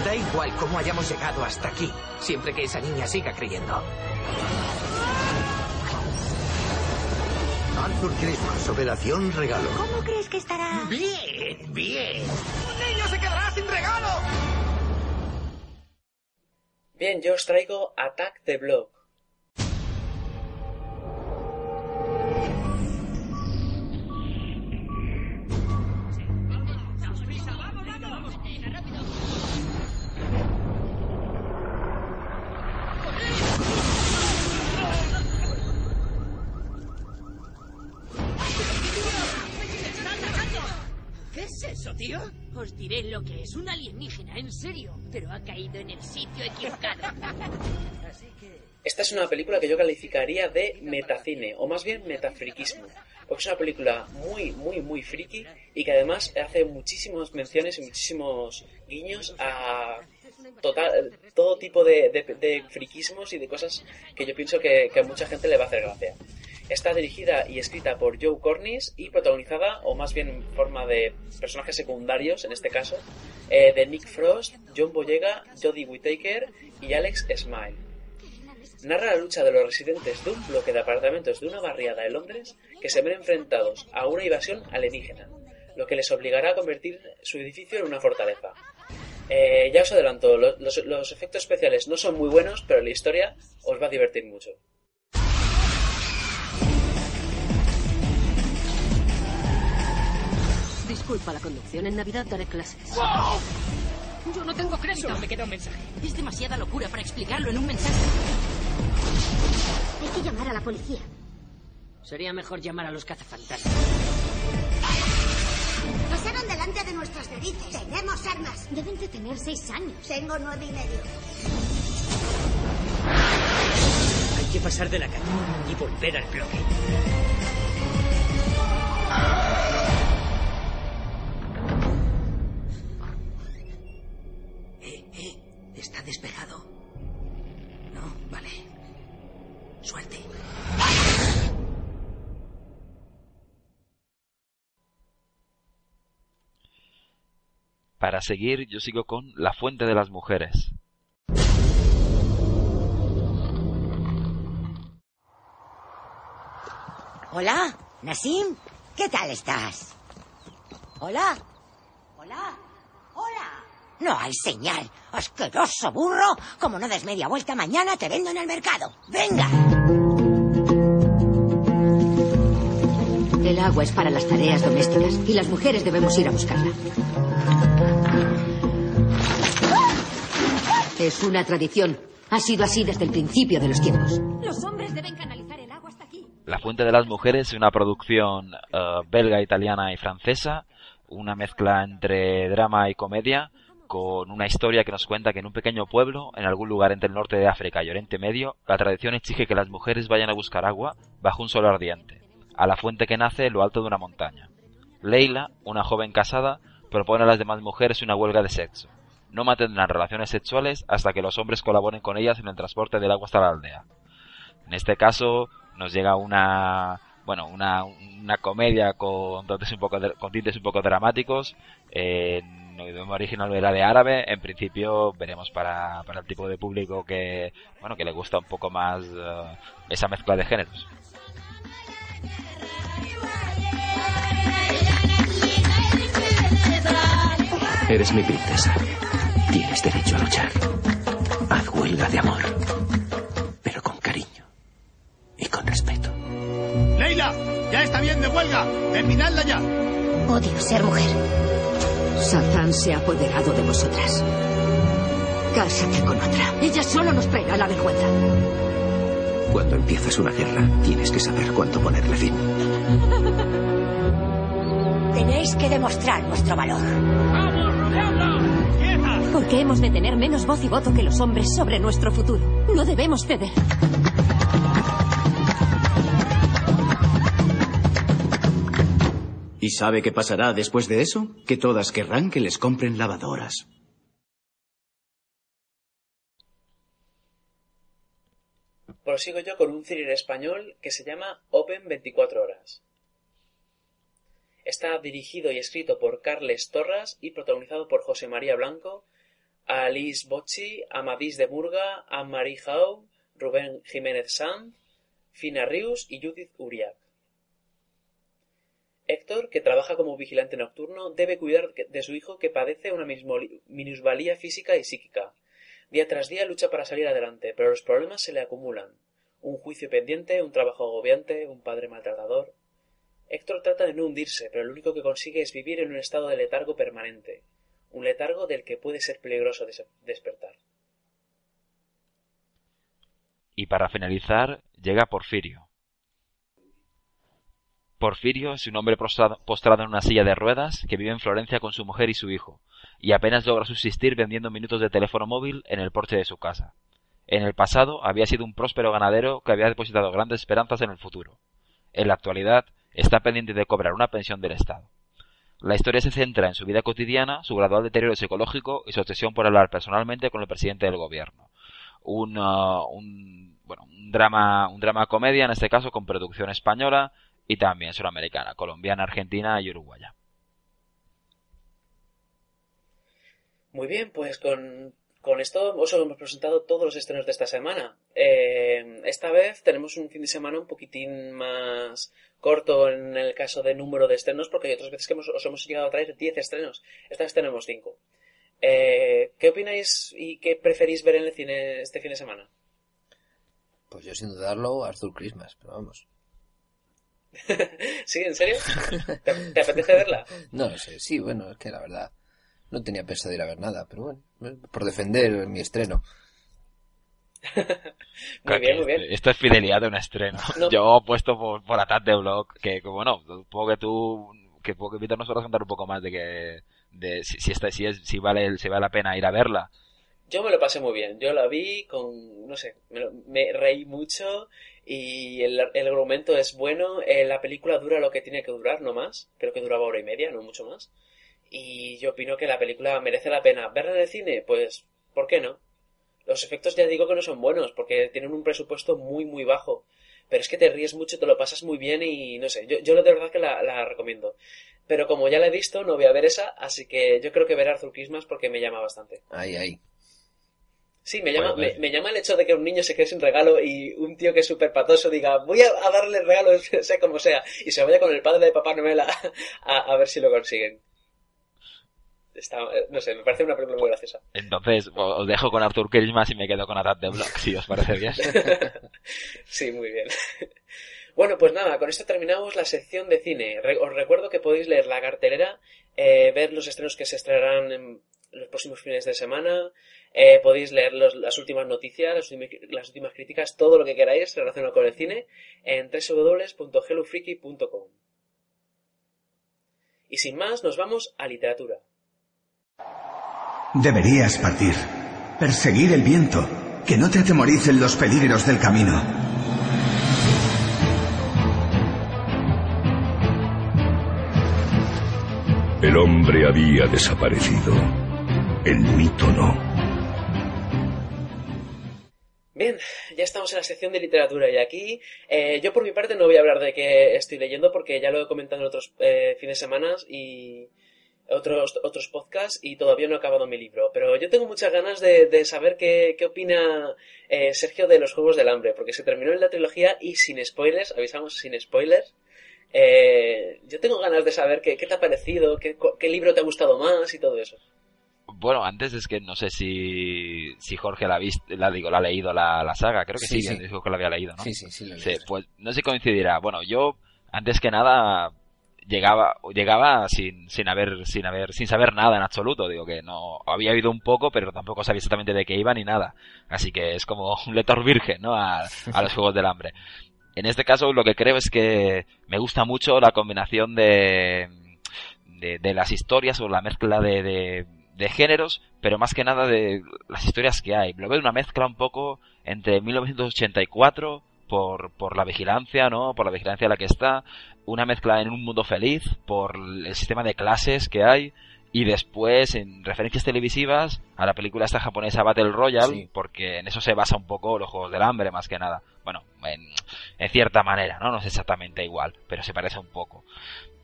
Da igual cómo hayamos llegado hasta aquí, siempre que esa niña siga creyendo. Arthur Christmas, Operación Regalo. ¿Cómo crees que estará? Bien, bien. ¡Un niño se quedará sin regalo! Bien, yo os traigo Attack the Block. ¿Qué es eso, tío? Os diré lo que es un alienígena, en serio, pero ha caído en el sitio equivocado. Esta es una película que yo calificaría de metacine, o más bien metafriquismo. Porque es una película muy, muy, muy friki y que además hace muchísimas menciones y muchísimos guiños a todo tipo de, de- de friquismos y de cosas que yo pienso que, que a mucha gente le va a hacer gracia. Está dirigida y escrita por Joe Cornish y protagonizada, o más bien en forma de personajes secundarios, en este caso, eh, de Nick Frost, John Boyega, Jodie Whittaker y Alex Smile. Narra la lucha de los residentes de un bloque de apartamentos de una barriada de Londres que se ven enfrentados a una invasión alienígena, lo que les obligará a convertir su edificio en una fortaleza. Eh, ya os adelanto, lo- los, los efectos especiales no son muy buenos, pero la historia os va a divertir mucho. Disculpa la conducción, en Navidad daré clases. Yo no tengo crédito. me queda un mensaje. Es demasiada locura para explicarlo en un mensaje. Hay que llamar a la policía. Sería mejor llamar a los cazafantasmas. Pasaron delante de nuestras narices. Tenemos armas. Deben de tener seis años. Tengo nueve y medio. Hay que pasar de la calle y volver al bloque. Para seguir, yo sigo con La Fuente de las Mujeres. Hola, Nasim, ¿qué tal estás? Hola, hola, hola. No hay señal. Asqueroso burro. Como no des media vuelta mañana, te vendo en el mercado. Venga. El agua es para las tareas domésticas y las mujeres debemos ir a buscarla. Es una tradición. Ha sido así desde el principio de los tiempos. Los hombres deben canalizar el agua hasta aquí. La Fuente de las Mujeres es una producción eh, belga, italiana y francesa, una mezcla entre drama y comedia, con una historia que nos cuenta que en un pequeño pueblo, en algún lugar entre el norte de África y Oriente Medio, la tradición exige que las mujeres vayan a buscar agua bajo un sol ardiente, a la fuente que nace en lo alto de una montaña. Leila, una joven casada, propone a las demás mujeres una huelga de sexo. No mantendrán relaciones sexuales hasta que los hombres colaboren con ellas en el transporte del agua hasta la aldea. En este caso nos llega una bueno una, una comedia con tintes un poco un poco dramáticos en el idioma original era de árabe en principio veremos para, para el tipo de público que bueno que le gusta un poco más uh, esa mezcla de géneros Eres mi princesa. Tienes derecho a luchar. Haz huelga de amor. Pero con cariño. Y con respeto. ¡Leila! ¡Ya está bien de huelga! ¡Terminadla ya! Odio ser mujer. Satán se ha apoderado de vosotras. Cásate con otra. Ella solo nos traerá la vergüenza. Cuando empiezas una guerra, tienes que saber cuándo ponerle fin. Tenéis que demostrar vuestro valor. Porque hemos de tener menos voz y voto que los hombres sobre nuestro futuro. No debemos ceder. ¿Y sabe qué pasará después de eso? Que todas querrán que les compren lavadoras. Prosigo yo con un thriller español que se llama Open 24 horas. Está dirigido y escrito por Carles Torras y protagonizado por José María Blanco, Alice Bocci, Amadís de Burga, Anne-Marie Jau, Rubén Jiménez Sanz, Fina Rius y Judith Uriak. Héctor, que trabaja como vigilante nocturno, debe cuidar de su hijo que padece una minusvalía física y psíquica. Día tras día lucha para salir adelante, pero los problemas se le acumulan. Un juicio pendiente, un trabajo agobiante, un padre maltratador. Héctor trata de no hundirse, pero lo único que consigue es vivir en un estado de letargo permanente, un letargo del que puede ser peligroso despertar. Y para finalizar, llega Porfirio. Porfirio es un hombre postrado, en una silla de ruedas que vive en Florencia con su mujer y su hijo, y apenas logra subsistir vendiendo minutos de teléfono móvil en el porche de su casa. En el pasado había sido un próspero ganadero que había depositado grandes esperanzas en el futuro. En la actualidad está pendiente de cobrar una pensión del Estado. La historia se centra en su vida cotidiana, su gradual deterioro psicológico y su obsesión por hablar personalmente con el presidente del gobierno. Un, uh, un, bueno, un drama, un drama comedia en este caso con producción española y también suramericana, colombiana, argentina y uruguaya. Muy bien, pues con, con esto os hemos presentado todos los estrenos de esta semana. Eh, esta vez tenemos un fin de semana un poquitín más corto en el caso de número de estrenos, porque hay otras veces que os hemos llegado a traer 10 estrenos. Esta vez tenemos 5. Eh, ¿Qué opináis y qué preferís ver en el cine este fin de semana? Pues yo sin dudarlo, Arthur Christmas, pero vamos. ¿Sí? ¿En serio? ¿Te, apetece verla? No lo sé, sí, bueno, es que la verdad no tenía pensado ir a ver nada, pero bueno, por defender mi estreno. muy bien, muy bien. Esto es fidelidad de un estreno. Yo he puesto por, por Attack de Blog, que como no, supongo que tú, que puedo que Víctor nos a contar un poco más de que, de si, si, si, es, si vale, si vale la pena ir a verla. Yo me lo pasé muy bien. Yo la vi con, no sé, me, reí mucho y el, el, argumento es bueno. Eh, la película dura lo que tiene que durar, no más. Creo que duraba hora y media, no mucho más. Y yo opino que la película merece la pena. ¿Verla en el cine? Pues, ¿por qué no? Los efectos ya digo que no son buenos, porque tienen un presupuesto muy, muy bajo. Pero es que te ríes mucho, te lo pasas muy bien y no sé, yo, yo de verdad que la, la recomiendo. Pero como ya la he visto, no voy a ver esa, así que yo creo que ver Arthur Christmas porque me llama bastante. Ahí, ahí. Sí, me llama, me, me, llama el hecho de que un niño se quede sin regalo y un tío que es súper patoso diga, voy a, darle el regalo, sea como sea, y se vaya con el padre de Papá Noel a, a ver si lo consiguen. Está, no sé, me parece una película muy graciosa. Entonces, os dejo con Arthur Christmas y me quedo con Attack de Block, si os parece bien. sí, muy bien. Bueno, pues nada, con esto terminamos la sección de cine. os recuerdo que podéis leer la cartelera, eh, ver los estrenos que se estrenarán en los próximos fines de semana, eh, podéis leer las últimas noticias, las últimas, las últimas, críticas, todo lo que queráis relacionado con el cine en www.hellofreaky.com. Y sin más, nos vamos a literatura. Deberías partir. Perseguir el viento. Que no te atemoricen los peligros del camino. El hombre había desaparecido. El mito no. Bien, ya estamos en la sección de literatura y aquí eh, yo por mi parte no voy a hablar de qué estoy leyendo porque ya lo he comentado en otros eh, fines de semana y otros, otros podcasts y todavía no he acabado mi libro. Pero yo tengo muchas ganas de, saber qué, qué opina eh, Sergio de los Juegos del Hambre porque se terminó en la trilogía y sin spoilers, avisamos sin spoilers. Eh, yo tengo ganas de saber qué, qué te ha parecido, qué, qué libro te ha gustado más y todo eso. Bueno, antes es que no sé si, si Jorge la ha visto, la digo, la ha leído la, la saga, creo que sí, Sí, sí. dijo que la había leído, ¿no? Sí, sí, sí, pues no sé si coincidirá. Bueno, yo antes que nada llegaba llegaba sin, sin haber sin haber sin saber nada en absoluto, digo que no había oído un poco, pero tampoco sabía exactamente de qué iba ni nada. Así que es como un lector virgen, ¿no? A, a los juegos del hambre. En este caso lo que creo es que me gusta mucho la combinación de de, de las historias o la mezcla de, de, de géneros, pero más que nada de las historias que hay. Lo veo una mezcla un poco entre 1984 por, por la vigilancia, ¿no? Por la vigilancia en la que está, una mezcla en un mundo feliz por el sistema de clases que hay y después en referencias televisivas a la película esta japonesa Battle Royale, Sí. porque en eso se basa un poco los Juegos del Hambre más que nada. Bueno, en, en cierta manera, ¿no? No es exactamente igual, pero se parece un poco.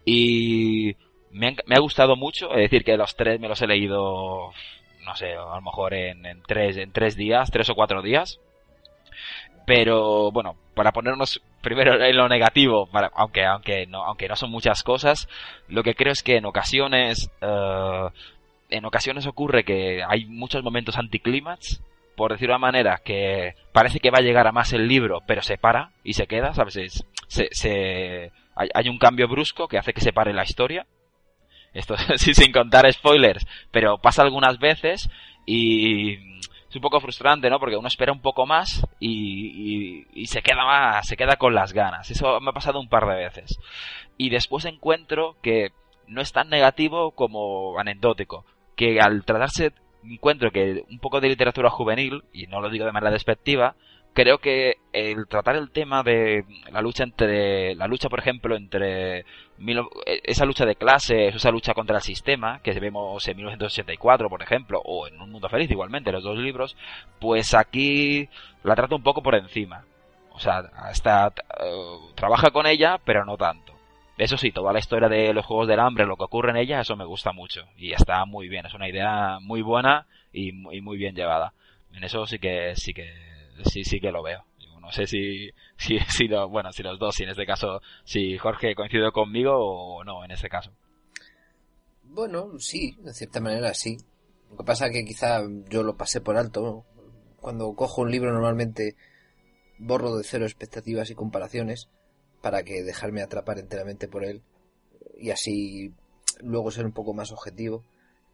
Y me, ha gustado mucho, es decir, que los tres me los he leído, no sé, a lo mejor en, en tres, en tres días, tres o cuatro días. Pero bueno, para ponernos primero en lo negativo, aunque, aunque, no, aunque no son muchas cosas, lo que creo es que en ocasiones, eh, en ocasiones ocurre que hay muchos momentos anticlímax, por decirlo de una manera, que parece que va a llegar a más el libro, pero se para y se queda, ¿sabes? Es- se, se, hay, hay un cambio brusco que hace que se pare la historia. Esto sí, sin contar spoilers, pero pasa algunas veces y es un poco frustrante, ¿no? Porque uno espera un poco más y, y- y se queda más, se queda con las ganas. Eso me ha pasado un par de veces. Y después encuentro que no es tan negativo como anecdótico. Que al tratarse, encuentro que un poco de literatura juvenil, y no lo digo de manera despectiva, creo que el tratar el tema de la lucha entre, la lucha por ejemplo entre esa lucha de clases, esa lucha contra el sistema que vemos en 1984 por ejemplo, o en Un Mundo Feliz igualmente, los dos libros, pues aquí la trata un poco por encima. O sea, hasta eh, trabaja con ella, pero no tanto. Eso sí, toda la historia de los Juegos del Hambre, lo que ocurre en ella, eso me gusta mucho. Y está muy bien, es una idea muy buena y, y muy bien llevada. En eso sí que, sí que, sí, sí que lo veo. No sé si, si, lo, bueno, si los dos, si en este caso, si Jorge coincide conmigo o no en este caso. Bueno, sí, de cierta manera sí. Lo que pasa es que quizá yo lo pasé por alto. Cuando cojo un libro normalmente borro de cero expectativas y comparaciones para que dejarme atrapar enteramente por él y así luego ser un poco más objetivo.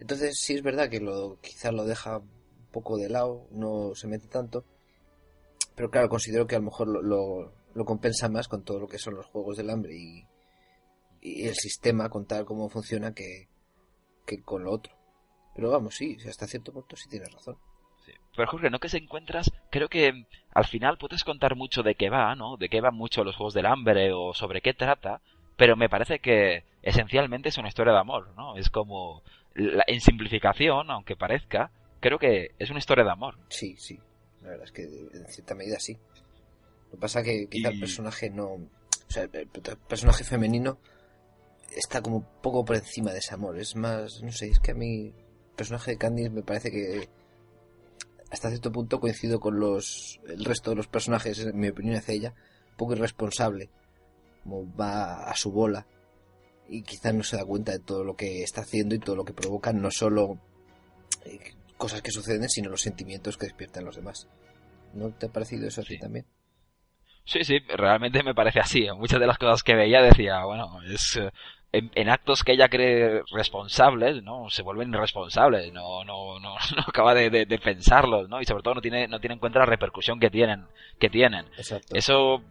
Entonces sí es verdad que lo quizás lo deja un poco de lado, no se mete tanto, pero claro, considero que a lo mejor lo, lo, lo compensa más con todo lo que son los juegos del hambre y, y el sistema, con tal cómo funciona, que, que con lo otro. Pero vamos, sí, hasta cierto punto sí tienes razón. Pero Jorge, ¿no que se encuentras? Creo que al final puedes contar mucho de qué va, ¿no? De qué van mucho los Juegos del Hambre o sobre qué trata, pero me parece que esencialmente es una historia de amor, ¿no? Es como, en simplificación, aunque parezca, creo que es una historia de amor. Sí, sí. La verdad es que en cierta medida sí. Lo que pasa que quizá el personaje no... O sea, el personaje femenino está como poco por encima de ese amor. Es más, no sé, es que a mí el personaje de Candice me parece que hasta cierto punto coincido con los el resto de los personajes, en mi opinión hacia ella, un poco irresponsable. Como va a su bola y quizás no se da cuenta de todo lo que está haciendo y todo lo que provoca, no solo eh, cosas que suceden, sino los sentimientos que despiertan los demás. ¿No te ha parecido eso a ti también? Sí, sí, realmente me parece así. Muchas de las cosas que veía decía, bueno, es eh, en, en actos que ella cree responsables, ¿no? Se vuelven irresponsables, no, no, no, no acaba de, de- de pensarlos, ¿no? Y sobre todo no tiene, no tiene en cuenta la repercusión que tienen, que tienen. Exacto. Eso,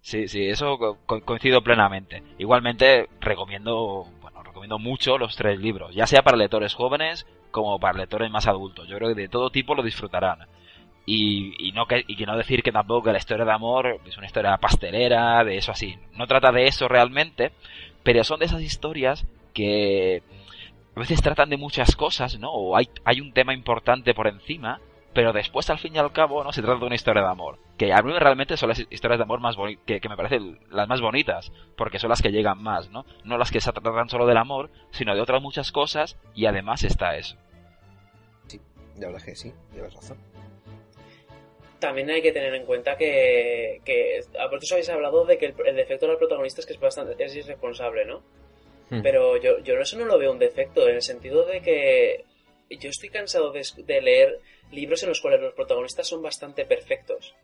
sí, sí, eso co- coincido plenamente. Igualmente recomiendo, bueno, recomiendo mucho los tres libros, ya sea para lectores jóvenes como para lectores más adultos. Yo creo que de todo tipo lo disfrutarán. Y, y no que, y que no decir que tampoco que la historia de amor es una historia pastelera, de eso así. No trata de eso realmente, pero son de esas historias que a veces tratan de muchas cosas, ¿no? O hay, hay un tema importante por encima, pero después al fin y al cabo no se trata de una historia de amor. Que a mí realmente son las historias de amor más que, que, me parecen las más bonitas, porque son las que llegan más, ¿no? No las que se tratan solo del amor, sino de otras muchas cosas, y además está eso. Sí, la verdad que sí, llevas razón. También hay que tener en cuenta que, que vosotros habéis hablado de que el, el defecto del protagonista es que es bastante es irresponsable, ¿no? Hmm. Pero yo, yo eso no lo veo un defecto, en el sentido de que yo estoy cansado de, de leer libros en los cuales los protagonistas son bastante perfectos.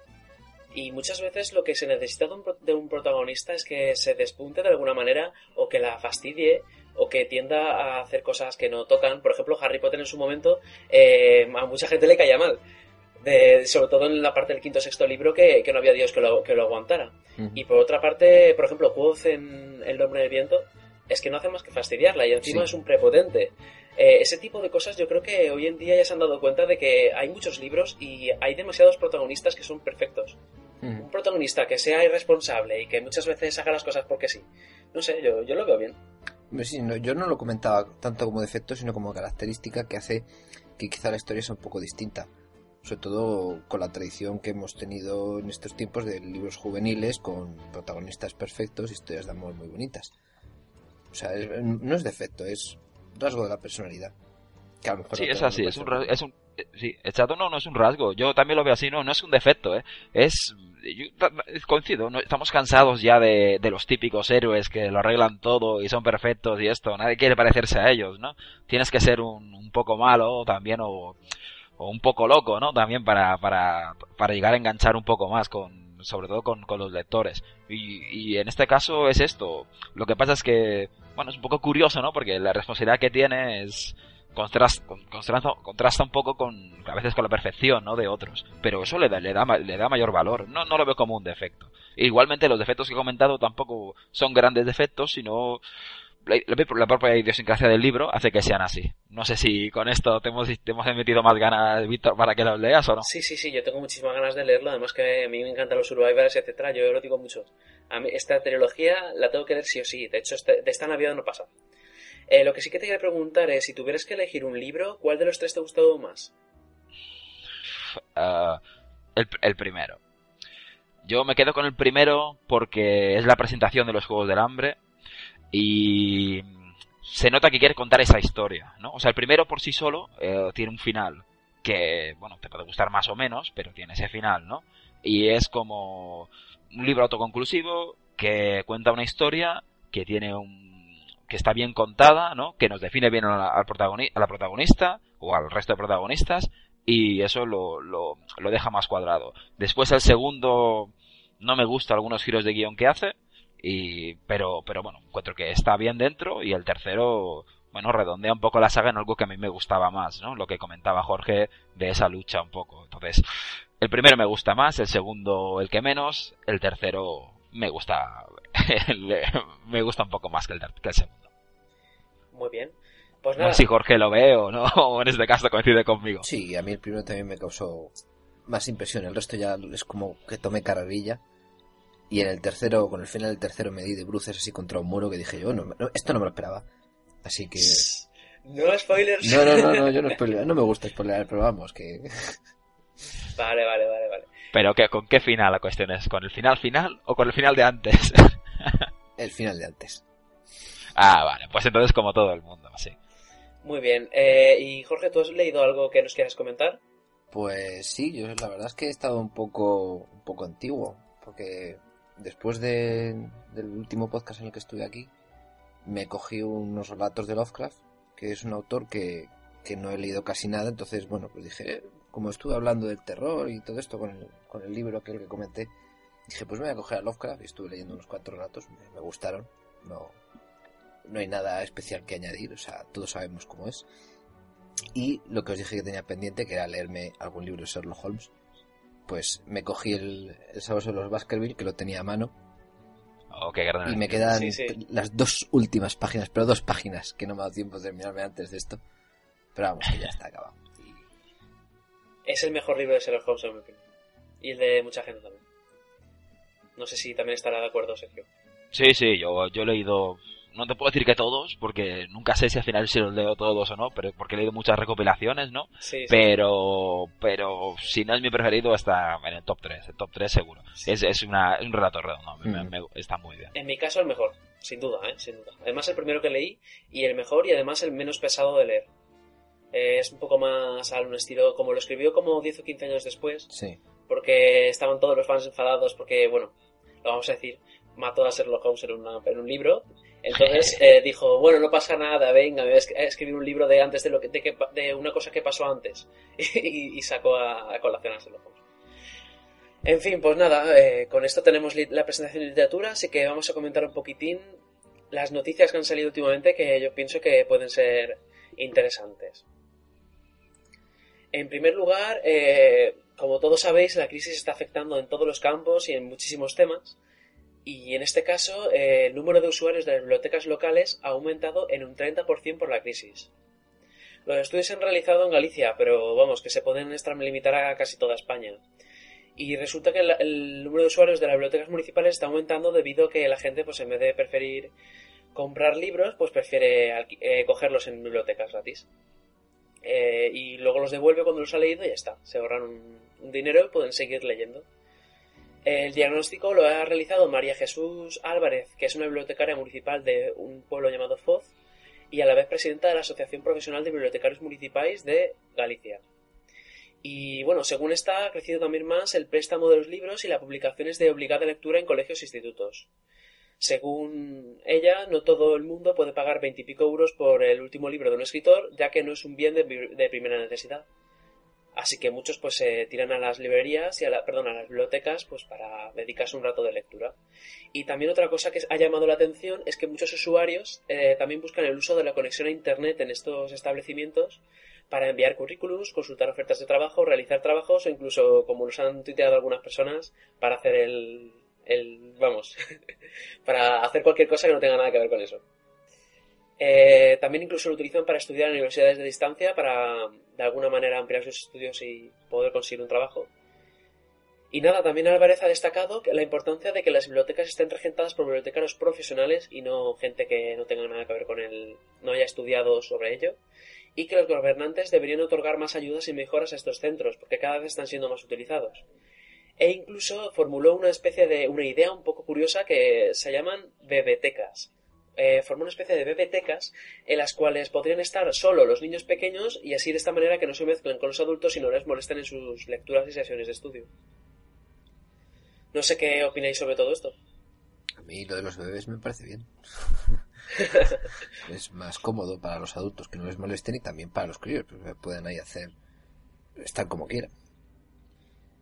Y muchas veces lo que se necesita de un, de un, protagonista es que se despunte de alguna manera o que la fastidie o que tienda a hacer cosas que no tocan. Por ejemplo, Harry Potter en su momento eh, a mucha gente le caía mal. De, sobre todo en la parte del quinto sexto libro que, que no había Dios que lo, que lo aguantara. Uh -huh. Y por otra parte, por ejemplo, Quoth en El nombre del viento es que no hace más que fastidiarla y encima sí. es un prepotente. Eh, ese tipo de cosas yo creo que hoy en día ya se han dado cuenta de que hay muchos libros y hay demasiados protagonistas que son perfectos. Mm. Un protagonista que sea irresponsable y que muchas veces haga las cosas porque sí. No sé, yo, yo lo veo bien. Sí, no, yo no lo comentaba tanto como defecto, sino como característica que hace que quizá la historia sea un poco distinta. Sobre todo con la tradición que hemos tenido en estos tiempos de libros juveniles con protagonistas perfectos y historias de amor muy bonitas. O sea, es, no es defecto, es rasgo de la personalidad. Que a lo mejor sí, es así, es un, es un sí, exacto, no, no es un rasgo. Yo también lo veo así, no, no es un defecto, ¿eh? Es, yo coincido, ¿no? estamos cansados ya de, de los típicos héroes que lo arreglan todo y son perfectos y esto. Nadie quiere parecerse a ellos, ¿no? Tienes que ser un, un poco malo también o, o un poco loco, ¿no? También para, para, para llegar a enganchar un poco más con, sobre todo con, con los lectores. Y, y, en este caso es esto. Lo que pasa es que, bueno, es un poco curioso, ¿no? Porque la responsabilidad que tiene es contrasta, contrasta, un poco con, a veces con la perfección, ¿no? De otros. Pero eso le da, le da, le da mayor valor. No, no lo veo como un defecto. igualmente los defectos que he comentado tampoco son grandes defectos, sino la, la, propia idiosincrasia del libro hace que sean así. No sé si con esto te hemos, te hemos metido más ganas, Víctor, para que lo leas o no. Sí, sí, sí, yo tengo muchísimas ganas de leerlo. Además que a mí me encantan los survivors, etcétera. Yo lo digo mucho. A mí esta trilogía la tengo que leer sí o sí. De hecho, este, de esta Navidad no pasa. Eh, lo que sí que te quería preguntar es, si tuvieras que elegir un libro, ¿cuál de los tres te ha gustado más? Uh, el, el primero. Yo me quedo con el primero porque es la presentación de los Juegos del Hambre y se nota que quiere contar esa historia, ¿no? O sea, el primero por sí solo eh, tiene un final que, bueno, te puede gustar más o menos, pero tiene ese final, ¿no? Y es como un libro autoconclusivo que cuenta una historia que tiene un que está bien contada, ¿no? Que nos define bien a la, protagonista o al resto de protagonistas y eso lo, lo, lo deja más cuadrado. Después el segundo no me gusta algunos giros de guion que hace, y pero pero bueno encuentro que está bien dentro y el tercero bueno redondea un poco la saga en algo que a mí me gustaba más no lo que comentaba Jorge de esa lucha un poco. Entonces el primero me gusta más el segundo el que menos el tercero me gusta me gusta un poco más que el, que el segundo. Muy bien. Pues nada. no sé si Jorge lo ve o no o en este caso coincide conmigo. Sí a mí el primero también me causó más impresión el resto ya es como que tomé carrerilla y en el tercero, con el final del tercero me di de bruces así contra un muro que dije yo, no, no, esto no me lo esperaba. Así que... No spoilers. No, no, no, no yo no spoiler, no me gusta spoiler, pero vamos, que... Vale, vale, vale, vale. Pero que, ¿con qué final la cuestión es? ¿Con el final final o con el final de antes? el final de antes. Ah, vale, pues entonces como todo el mundo, así. Muy bien. Eh, y Jorge, ¿tú has leído algo que nos quieras comentar? Pues sí, yo la verdad es que he estado un poco, un poco antiguo, porque después de, del último podcast en el que estuve aquí, me cogí unos relatos de Lovecraft, que es un autor que, que no he leído casi nada, entonces, bueno, pues dije, como estuve hablando del terror y todo esto con el, con el libro aquel que comenté, dije, pues me voy a coger a Lovecraft y estuve leyendo unos cuatro relatos, me, me gustaron, no, no hay nada especial que añadir, o sea, todos sabemos cómo es. Y lo que os dije que tenía pendiente, que era leerme algún libro de Sherlock Holmes, pues me cogí el, el Sabueso de los Baskerville, que lo tenía a mano. Oh, qué gran y me quedan sí, sí. las dos últimas páginas, pero dos páginas, que no me ha dado tiempo de terminarme antes de esto. Pero vamos, que ya está acabado. Es el mejor libro de Sherlock Holmes, en mi opinión. Y el de mucha gente también. No sé si también estará de acuerdo, Sergio. Sí, sí, yo, yo he leído no te puedo decir que todos, porque nunca sé si al final si los leo todos o no, pero porque he leído muchas recopilaciones, ¿no? Sí, sí. Pero, pero si no es mi preferido, está en el top 3, el top 3 seguro. Es, es, una, es un relato redondo, me- Mm. me- está muy bien. En mi caso, el mejor, sin duda, ¿eh? Sin duda. Además, el primero que leí y el mejor y además el menos pesado de leer. Eh, es un poco más al un estilo, como lo escribió como 10 o 15 años después, Sí. porque estaban todos los fans enfadados porque, bueno, lo vamos a decir, mató a Sherlock Holmes en, una- en un libro. Entonces eh, dijo, bueno, no pasa nada, venga, voy a es- a escribir un libro de antes de lo que, de, que de una cosa que pasó antes. y, y sacó a, a colación a Sherlock Holmes. En fin, pues nada, eh, con esto tenemos la presentación de literatura, así que vamos a comentar un poquitín las noticias que han salido últimamente que yo pienso que pueden ser interesantes. En primer lugar, eh, como todos sabéis, la crisis está afectando en todos los campos y en muchísimos temas. Y en este caso, eh, el número de usuarios de las bibliotecas locales ha aumentado en un 30% por la crisis. Los estudios se han realizado en Galicia, pero vamos, que se pueden extralimitar a casi toda España. Y resulta que el, número de usuarios de las bibliotecas municipales está aumentando debido a que la gente, pues en vez de preferir comprar libros, pues prefiere eh, cogerlos en bibliotecas gratis. Eh, y luego los devuelve cuando los ha leído y ya está. Se ahorran un dinero y pueden seguir leyendo. El diagnóstico lo ha realizado María Jesús Álvarez, que es una bibliotecaria municipal de un pueblo llamado Foz y a la vez presidenta de la Asociación Profesional de Bibliotecarios Municipales de Galicia. Y bueno, según esta, ha crecido también más el préstamo de los libros y las publicaciones de obligada lectura en colegios e institutos. Según ella, no todo el mundo puede pagar veintipico euros por el último libro de un escritor, ya que no es un bien de, bi- de primera necesidad. Así que muchos pues se tiran a las librerías y a la, perdón, a las bibliotecas pues para dedicarse un rato de lectura. Y también otra cosa que ha llamado la atención es que muchos usuarios eh, también buscan el uso de la conexión a internet en estos establecimientos para enviar currículums, consultar ofertas de trabajo, realizar trabajos o incluso, como nos han tuiteado algunas personas, para hacer el, el vamos, para hacer cualquier cosa que no tenga nada que ver con eso. Eh, también incluso lo utilizan para estudiar en universidades de distancia para de alguna manera ampliar sus estudios y poder conseguir un trabajo. Y nada, también Álvarez ha destacado la importancia de que las bibliotecas estén regentadas por bibliotecarios profesionales y no gente que no tenga nada que ver con el, no haya estudiado sobre ello, y que los gobernantes deberían otorgar más ayudas y mejoras a estos centros, porque cada vez están siendo más utilizados. E incluso formuló una especie de, una idea un poco curiosa que se llaman bebetecas. Eh, formó una especie de bebetecas en las cuales podrían estar solo los niños pequeños y así de esta manera que no se mezclen con los adultos y no les molesten en sus lecturas y sesiones de estudio. No sé qué opináis sobre todo esto. A mí lo de los bebés me parece bien. es más cómodo para los adultos que no les molesten y también para los críos, pues pueden ahí hacer, estar como quieran.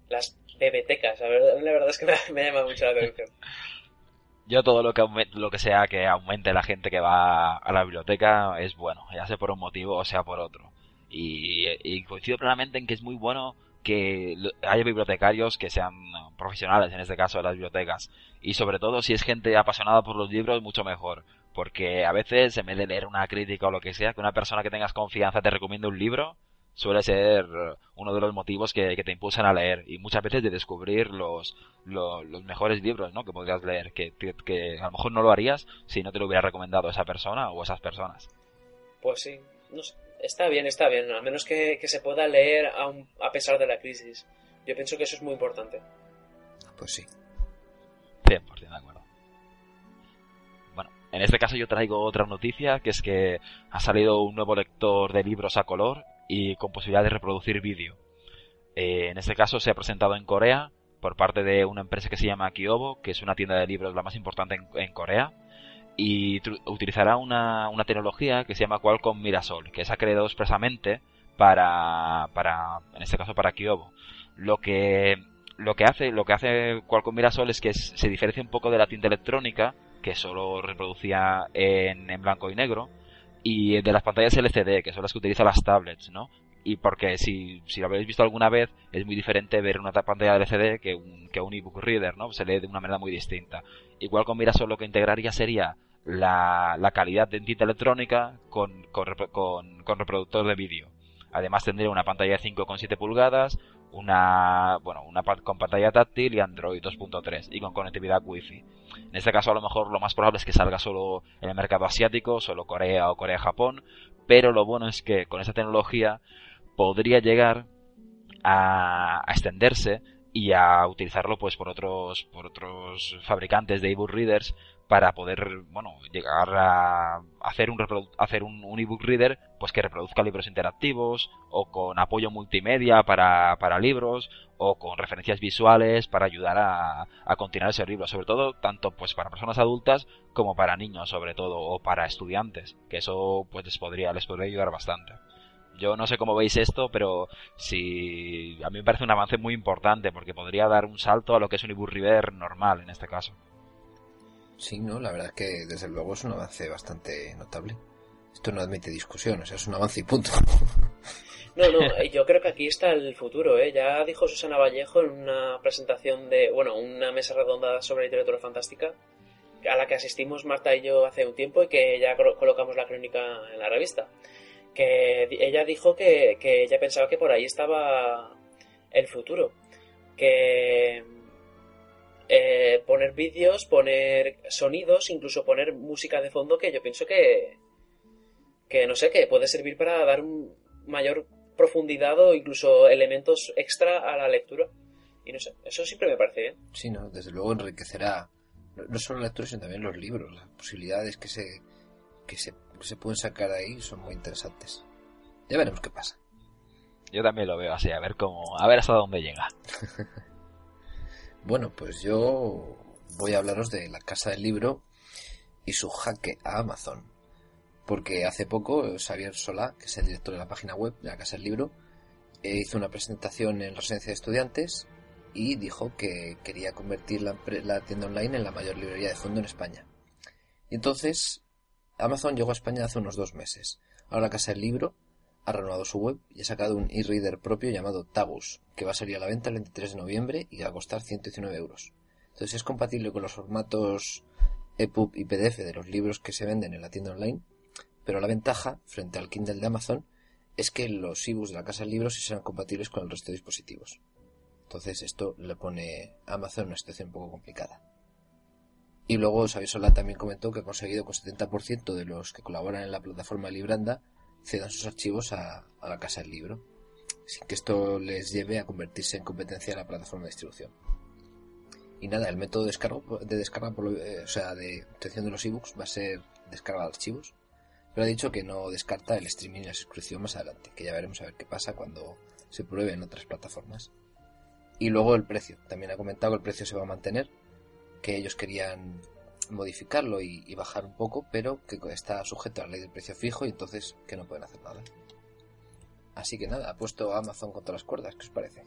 Las bebetecas, la verdad, la verdad es que me, me llama mucho la atención. Yo todo lo que lo que sea que aumente la gente que va a la biblioteca es bueno, ya sea por un motivo o sea por otro. Y, y coincido plenamente en que es muy bueno que haya bibliotecarios que sean profesionales, en este caso de las bibliotecas. Y sobre todo si es gente apasionada por los libros, mucho mejor. Porque a veces, en vez de leer una crítica o lo que sea, que una persona que tengas confianza te recomiende un libro, suele ser uno de los motivos que, que te impulsan a leer. Y muchas veces de descubrir los, los, los mejores libros, ¿no? Que podrías leer, que, que, que a lo mejor no lo harías si no te lo hubiera recomendado esa persona o esas personas. Pues sí, no sé, está bien, está bien, al menos que, que se pueda leer aun- a pesar de la crisis. Yo pienso que eso es muy importante. Pues sí. 100% de acuerdo. Bueno, en este caso yo traigo otra noticia, que es que ha salido un nuevo lector de libros a color y con posibilidad de reproducir vídeo. Eh, en este caso se ha presentado en Corea por parte de una empresa que se llama Kyobo, que es una tienda de libros la más importante en, Corea, y utilizará una, una tecnología que se llama Qualcomm Mirasol, que se ha creado expresamente para, para, en este caso para Kyobo. Lo que, lo que hace, lo que hace Qualcomm Mirasol es que se diferencia un poco de la tinta electrónica, que solo reproducía en, en blanco y negro, y de las pantallas LCD, que son las que utilizan las tablets, ¿no? Y porque si, si lo habéis visto alguna vez, es muy diferente ver una ta- pantalla LCD que un, que un ebook reader, ¿no? Se lee de una manera muy distinta. Igual con Mirasol lo que integraría sería la, la calidad de tinta electrónica con, con, con, con reproductor de vídeo. Además tendría una pantalla de 5,7 pulgadas, una bueno una con pantalla táctil y Android 2.3 y con conectividad Wi-Fi. En este caso a lo mejor lo más probable es que salga solo en el mercado asiático, solo Corea o Corea-Japón, pero lo bueno es que con esta tecnología podría llegar a, extenderse y a utilizarlo pues por otros por otros fabricantes de ebook readers para poder bueno llegar a hacer un hacer un, ebook reader pues que reproduzca libros interactivos o con apoyo multimedia para, para libros o con referencias visuales para ayudar a, a continuar ese libro sobre todo tanto pues para personas adultas como para niños sobre todo o para estudiantes que eso pues les podría les podría ayudar bastante yo no sé cómo veis esto, pero si a mí me parece un avance muy importante porque podría dar un salto a lo que es un ebook reader normal en este caso. Sí, no, la verdad es que desde luego es un avance bastante notable. Esto no admite discusión, o sea, es un avance y punto. No, no, eh, yo creo que aquí está el futuro, ¿eh? Ya dijo Susana Vallejo en una presentación de, bueno, una mesa redonda sobre literatura fantástica, a la que asistimos Marta y yo hace un tiempo y que ya colocamos la crónica en la revista. Que ella dijo que, que ella pensaba que por ahí estaba el futuro. Que eh, poner vídeos, poner sonidos, incluso poner música de fondo que yo pienso que, que no sé, que puede servir para dar un mayor profundidad o incluso elementos extra a la lectura. Y no sé, eso siempre me parece bien. Sí, no, desde luego enriquecerá no solo la lectura, sino también los libros. Las posibilidades que se, que se, que se pueden sacar de ahí son muy interesantes. Ya veremos qué pasa. Yo también lo veo así, a ver cómo, a ver hasta dónde llega. Bueno, pues yo voy a hablaros de la Casa del Libro y su jaque a Amazon. Porque hace poco Xavier Solá, que es el director de la página web de la Casa del Libro, eh, hizo una presentación en residencia de estudiantes y dijo que quería convertir la, la, tienda online en la mayor librería de fondo en España. Y entonces Amazon llegó a España hace unos dos meses. Ahora la Casa del Libro ha renovado su web y ha sacado un e-reader propio llamado Tabus, que va a salir a la venta el 23 de noviembre y va a costar 119 euros. Entonces es compatible con los formatos EPUB y PDF de los libros que se venden en la tienda online, pero la ventaja, frente al Kindle de Amazon, es que los ebooks de la casa de libros sí serán compatibles con el resto de dispositivos. Entonces esto le pone a Amazon una situación un poco complicada. Y luego Xavier Solá también comentó que ha conseguido que el 70% de los que colaboran en la plataforma Libranda cedan sus archivos a, la casa del libro, sin que esto les lleve a convertirse en competencia de la plataforma de distribución. Y nada, el método de descarga, de descarga eh, o sea, de obtención de los ebooks va a ser descarga de archivos, pero ha dicho que no descarta el streaming y la suscripción más adelante, que ya veremos a ver qué pasa cuando se pruebe en otras plataformas. Y luego el precio, también ha comentado que el precio se va a mantener, que ellos querían modificarlo y, bajar un poco, pero que está sujeto a la ley del precio fijo y entonces que no pueden hacer nada. Así que nada, ha puesto Amazon contra las cuerdas, ¿qué os parece?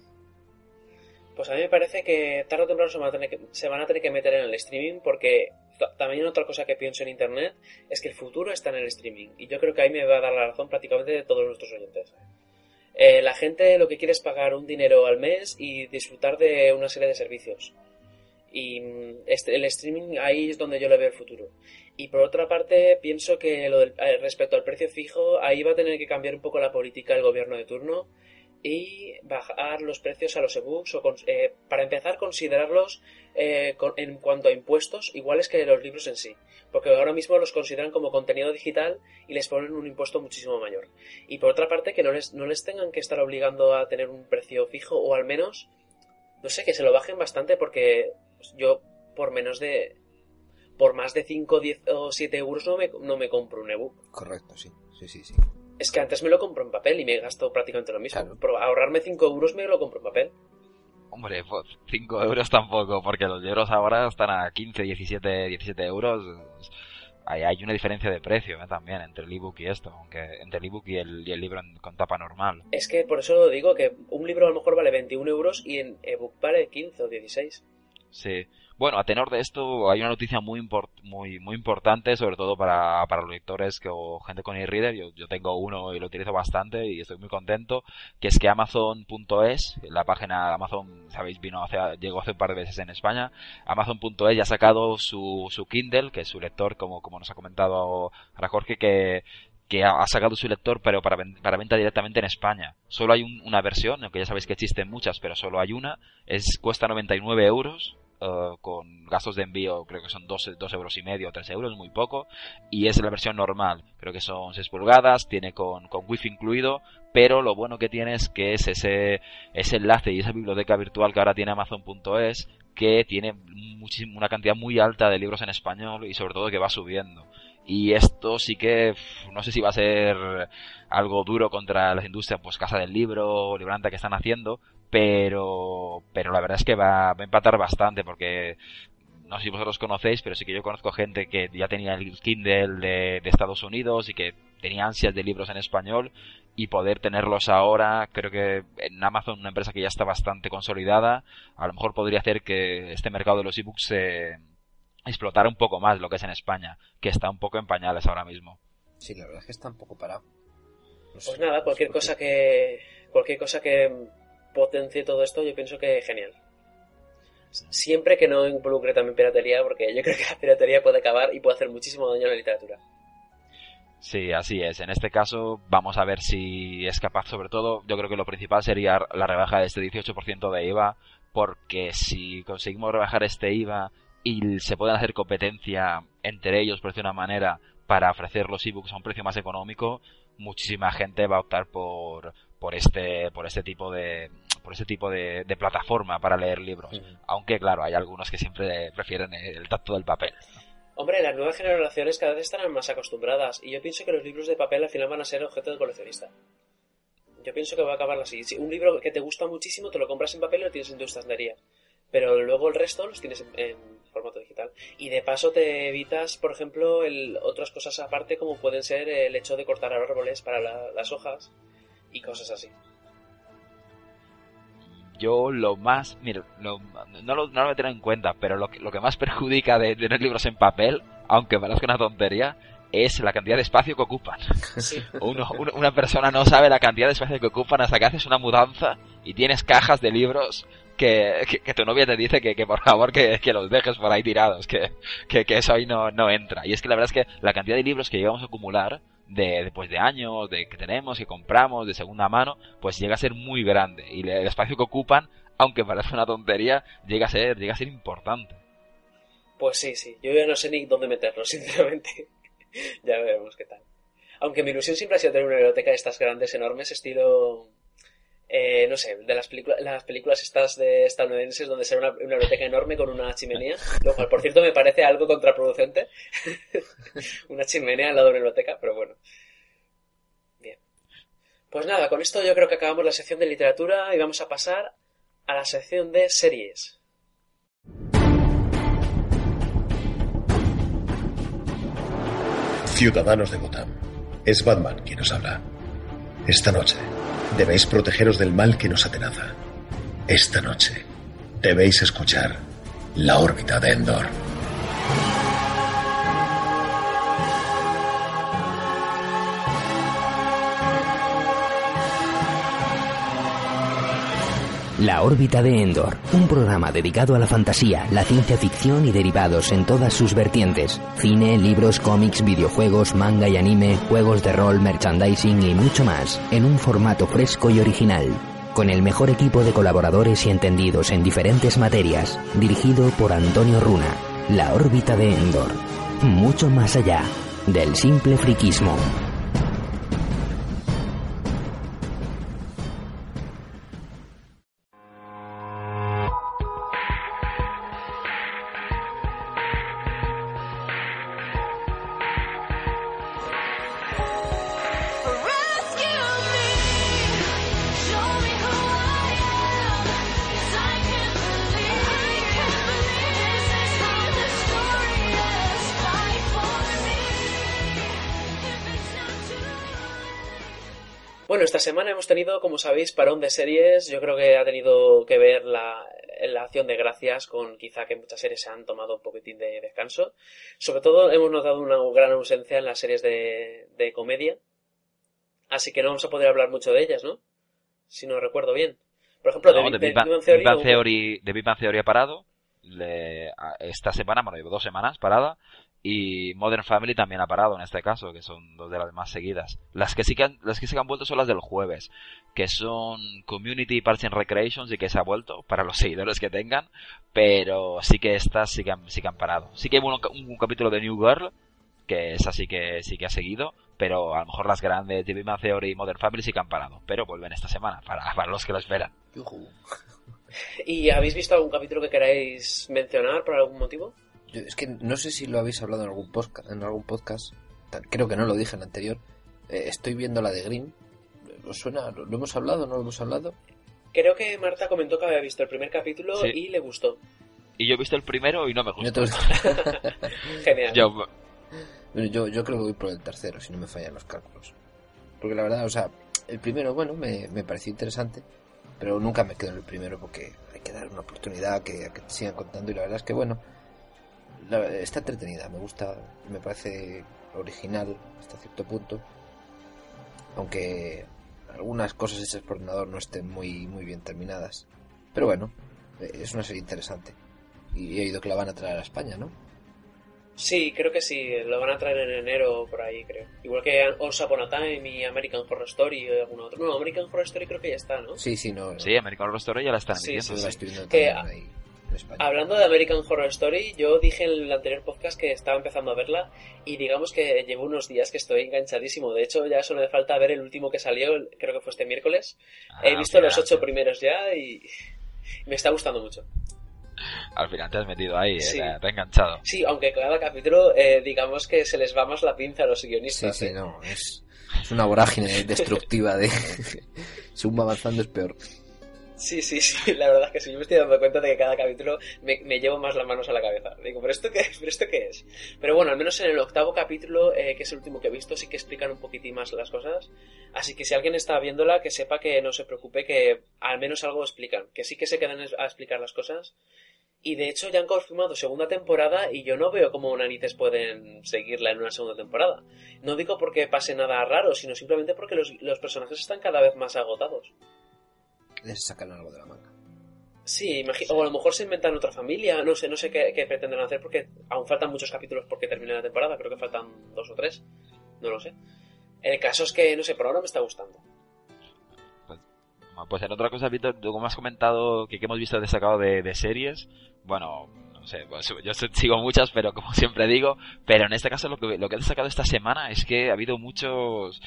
Pues a mí me parece que tarde o temprano se van, a tener que, se van a tener que meter en el streaming porque también otra cosa que pienso en Internet es que el futuro está en el streaming y yo creo que ahí me va a dar la razón prácticamente de todos nuestros oyentes. Eh, la gente lo que quiere es pagar un dinero al mes y disfrutar de una serie de servicios. Y mm, este, el streaming ahí es donde yo le veo el futuro. Y por otra parte, pienso que lo del, eh, respecto al precio fijo, ahí va a tener que cambiar un poco la política del gobierno de turno y bajar los precios a los ebooks o eh, para empezar considerarlos eh, en cuanto a impuestos iguales que los libros en sí porque ahora mismo los consideran como contenido digital y les ponen un impuesto muchísimo mayor y por otra parte que no les, no les tengan que estar obligando a tener un precio fijo o al menos no sé que se lo bajen bastante porque yo por menos de por más de 5, 10 o 7 euros no me, no me compro un ebook. Correcto, sí. Sí, sí, sí. Es que antes me lo compro en papel y me gasto prácticamente lo mismo. Pero ahorrarme 5 euros me lo compro en papel. Hombre, pues 5 euros tampoco, porque los libros ahora están a 15, 17, 17 euros. Ahí hay una diferencia de precio ¿eh? también entre el ebook y esto, aunque entre el ebook y el, y el libro con tapa normal. Es que por eso lo digo, que un libro a lo mejor vale 21 euros y en ebook vale 15 o 16. Sí. Bueno, a tenor de esto, hay una noticia muy muy muy importante, sobre todo para, para los lectores que, o gente con e-reader. Yo, yo tengo uno y lo utilizo bastante y estoy muy contento. Que es que Amazon.es, la página de Amazon, sabéis, vino hace, llegó hace un par de veces en España. Amazon.es ya ha sacado su, su Kindle, que es su lector, como, como nos ha comentado ahora Jorge, que que ha, sacado su lector pero para, para venta directamente en España. Solo hay una versión, aunque ya sabéis que existen muchas, pero solo hay una. Es, cuesta 99 euros. Eh, con gastos de envío creo que son 2, euros y medio o 3 euros, muy poco, y es la versión normal, creo que son 6 pulgadas, tiene con, con wifi incluido, pero lo bueno que tiene es que es ese, ese enlace y esa biblioteca virtual que ahora tiene Amazon.es que tiene una cantidad muy alta de libros en español y sobre todo que va subiendo. Y esto sí que no sé si va a ser algo duro contra las industrias, pues Casa del Libro, Libranta que están haciendo, pero, pero la verdad es que va, va a empatar bastante porque no sé si vosotros conocéis, pero sí que yo conozco gente que ya tenía el Kindle de, de, Estados Unidos y que tenía ansias de libros en español y poder tenerlos ahora, creo que en Amazon, una empresa que ya está bastante consolidada, a lo mejor podría hacer que este mercado de los ebooks se explotar un poco más lo que es en España, que está un poco en pañales ahora mismo. Sí, la verdad es que está un poco parado. pues nada, cualquier cosa que cualquier cosa que potencie todo esto, yo pienso que genial. Siempre que no involucre también piratería, porque yo creo que la piratería puede acabar y puede hacer muchísimo daño a la literatura. Sí, así es. En este caso vamos a ver si es capaz, sobre todo, yo creo que lo principal sería la rebaja de este 18% de IVA, porque si conseguimos rebajar este IVA y se pueden hacer competencia entre ellos, por decir una manera, para ofrecer los ebooks a un precio más económico, muchísima gente va a optar por, por este, por este tipo de, por este tipo de, plataforma para leer libros. Aunque claro, hay algunos que siempre prefieren el tacto del papel. Hombre, las nuevas generaciones cada vez estarán más acostumbradas y yo pienso que los libros de papel al final van a ser objeto de coleccionista. Yo pienso que va a acabar así. Si un libro que te gusta muchísimo te lo compras en papel y lo tienes en tu estantería. Pero luego el resto los tienes en formato digital. Y de paso te evitas, por ejemplo, el, otras cosas aparte como pueden ser el hecho de cortar árboles para las hojas y cosas así. Yo lo más, mira, no, lo, no lo voy a tener en cuenta, pero lo que, lo que más perjudica de, tener libros en papel, aunque parezca una tontería, es la cantidad de espacio que ocupan. Uno, una persona no sabe la cantidad de espacio que ocupan hasta que haces una mudanza y tienes cajas de libros que, que, tu novia te dice que, que por favor que, que, los dejes por ahí tirados, que, que, eso ahí no, no entra. Y es que la verdad es que la cantidad de libros que llegamos a acumular de después de años, de que tenemos, que compramos, de segunda mano, pues llega a ser muy grande. Y el espacio que ocupan, aunque parece una tontería, llega a ser, llega a ser importante. Pues sí, sí. Yo ya no sé ni dónde meterlo, sinceramente. ya veremos qué tal. Aunque mi ilusión siempre ha sido tener una biblioteca de estas grandes, enormes, estilo eh, no sé, de las, películas las películas estas de estadounidenses donde se una, una biblioteca enorme con una chimenea, lo cual por cierto me parece algo contraproducente, una chimenea al lado de una biblioteca, pero bueno. Bien. Pues nada, con esto yo creo que acabamos la sección de literatura y vamos a pasar a la sección de series. Ciudadanos de Gotham. Es Batman quien nos habla. Esta noche debéis protegeros del mal que nos atenaza. Esta noche debéis escuchar la órbita de Endor. La órbita de Endor, un programa dedicado a la fantasía, la ciencia ficción y derivados en todas sus vertientes. Cine, libros, cómics, videojuegos, manga y anime, juegos de rol, merchandising y mucho más, en un formato fresco y original. Con el mejor equipo de colaboradores y entendidos en diferentes materias, dirigido por Antonio Runa. La órbita de Endor. Mucho más allá del simple friquismo. Semana hemos tenido, como sabéis, parón de series. Yo creo que ha tenido que ver la, la acción de gracias con quizá que muchas series se han tomado un poquitín de descanso. Sobre todo hemos notado una gran ausencia en las series de, de comedia. Así que no vamos a poder hablar mucho de ellas, ¿no? Si no recuerdo bien. Por ejemplo, No, de, de Big Bang, Theory, ha parado. Le- esta semana, bueno, llevo dos semanas parada. Y Modern Family también ha parado en este caso, que son dos de las más seguidas. Las que sí que han, las que que han vuelto son las del jueves, que son Community Parks and Recreations y que se ha vuelto para los seguidores que tengan, pero sí que estas sí que han, sí que han parado. Sí que hay un, capítulo de New Girl, que esa sí que sí que ha seguido, pero a lo mejor las grandes de Theory y Modern Family sí que han parado, pero vuelven esta semana para, para los que lo esperan. ¿Y habéis visto algún capítulo que queráis mencionar por algún motivo? Yo- es que no sé si lo habéis hablado en algún podcast, en algún podcast. Creo que no lo dije en el anterior. Eh, estoy viendo la de Green. ¿Os suena? ¿Lo, lo hemos hablado? ¿No lo hemos hablado? Creo que Marta comentó que había visto el primer capítulo Sí. y le gustó. Y yo he visto el primero y no me ¿No te gustó. gusta? Genial. Yo, Bueno, yo, yo creo que voy por el tercero, si no me fallan los cálculos. Porque la verdad, o sea, el primero, bueno, me, me pareció interesante, pero nunca me quedo en el primero porque hay que dar una oportunidad que, a que te sigan contando y la verdad es que, bueno, la- está entretenida, me gusta, me parece original hasta cierto punto, aunque algunas cosas hechas por ordenador no estén muy, muy bien terminadas. Pero bueno, eh, es una serie interesante. Y he oído que la van a traer a España, ¿no? Sí, creo que sí. Lo van a traer en enero por ahí, creo. Igual que Once Upon a Time y American Horror Story y algún otro. No, American Horror Story creo que ya está, ¿no? Sí, sí, no. Sí, American Horror Story ya la están Sí, sí, la sí. estoy viendo Que, también ahí en España. Hablando de American Horror Story, yo dije en el anterior podcast que estaba empezando a verla y digamos que llevo unos días que estoy enganchadísimo. De hecho, ya solo me falta ver el último que salió, creo que fue este miércoles. He Ah, visto mira. los ocho primeros ya y me está gustando mucho. Al final te has metido ahí, eh, Sí. te, te ha enganchado. Sí, aunque cada capítulo, eh, digamos que se les va más la pinza a los Sí, guionistas. sí, ¿eh? no, es, es una vorágine destructiva de... Según va avanzando es peor. Sí, sí, sí, la verdad es que sí, yo me estoy dando cuenta de que cada capítulo me, llevo más las manos a la cabeza. Digo, ¿pero esto qué, ¿pero esto qué es? Pero bueno, al menos en el octavo capítulo, eh, que es el último que he visto, sí que explican un poquitín más las cosas. Así que si alguien está viéndola, que sepa que no se preocupe, que al menos algo explican. Que sí que se quedan a explicar las cosas. Y de hecho ya han confirmado segunda temporada y yo no veo cómo narices pueden seguirla en una segunda temporada. No digo porque pase nada raro, sino simplemente porque los personajes están cada vez más agotados. Les sacan algo de la manga. Sí, imagi- o a lo mejor se inventan otra familia, no sé, no sé qué, qué pretenden hacer porque aún faltan muchos capítulos porque termine la temporada, creo que faltan dos o tres, no lo sé. El caso es que, no sé, por ahora me está gustando. Pues en otra cosa, Víctor, tú como has comentado que, que hemos visto destacado de, de series, bueno, no sé, pues yo sigo muchas, pero como siempre digo, pero en este caso lo que, lo que he destacado esta semana es que ha habido muchos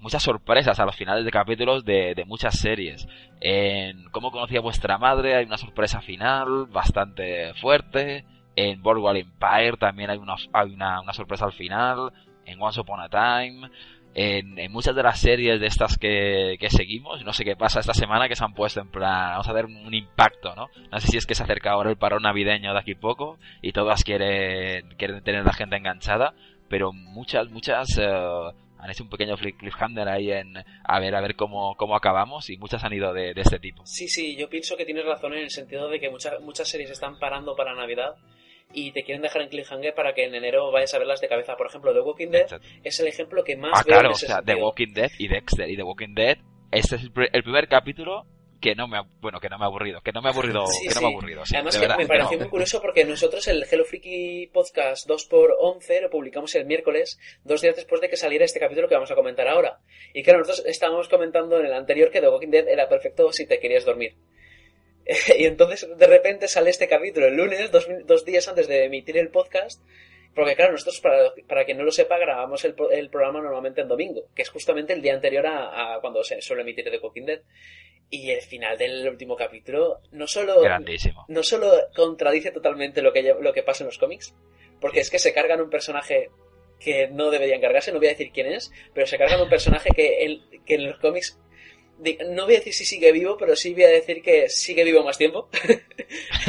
muchas sorpresas a los finales de capítulos de, de muchas series. En Cómo conocía vuestra madre hay una sorpresa final bastante fuerte. En Boardwalk Empire también hay una, hay una, una sorpresa al final. En Once Upon a Time. En, en muchas de las series de estas que, que seguimos, no sé qué pasa esta semana que se han puesto en plan, vamos a dar un impacto, ¿no? No sé si es que se acerca ahora el parón navideño de aquí poco y todas quieren, quieren tener la gente enganchada, pero muchas, muchas eh, han hecho un pequeño cliffhanger ahí en a ver a ver cómo, cómo acabamos y muchas han ido de, de este tipo. Sí, sí, yo pienso que tienes razón en el sentido de que muchas muchas series están parando para Navidad y te quieren dejar en cliffhanger para que en enero vayas a verlas de cabeza. Por ejemplo, The Walking Dead es el ejemplo que más Ah, veo claro, en o ese sea, The. Walking Dead y Dexter y The Walking Dead, este es el primer capítulo que no me ha, bueno, que no me ha aburrido, que no me ha aburrido, Sí, que no me ha aburrido, sí, Además de que verdad, me pareció no. muy curioso porque nosotros el Hello Freaky Podcast 2x11 lo publicamos el miércoles, dos días después de que saliera este capítulo que vamos a comentar ahora. Y claro, nosotros estábamos comentando en el anterior que The Walking Dead era perfecto si te querías dormir. y entonces de repente sale este capítulo el lunes, dos, dos días antes de emitir el podcast. Porque claro, nosotros, para, para quien no lo sepa, grabamos el, el programa normalmente en domingo, que es justamente el día anterior a, a cuando se suele emitir The Walking Dead. Y el final del último capítulo no solo, Grandísimo. no solo contradice totalmente lo que, lo que pasa en los cómics, porque es que se cargan un personaje que no deberían cargarse, no voy a decir quién es, pero se cargan un personaje que, el- que en los cómics, no voy a decir si sigue vivo, pero sí voy a decir que sigue vivo más tiempo.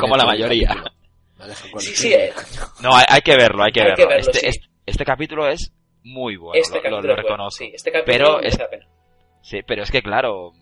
Como la mayoría. Sí, sí, eh. No, hay, hay que verlo, hay que Hay verlo. que verlo, este, sí. este, este capítulo es muy bueno, Este lo, lo- capítulo lo es bueno, reconozco. sí, este capítulo pero es, la pena. sí, pero es que claro,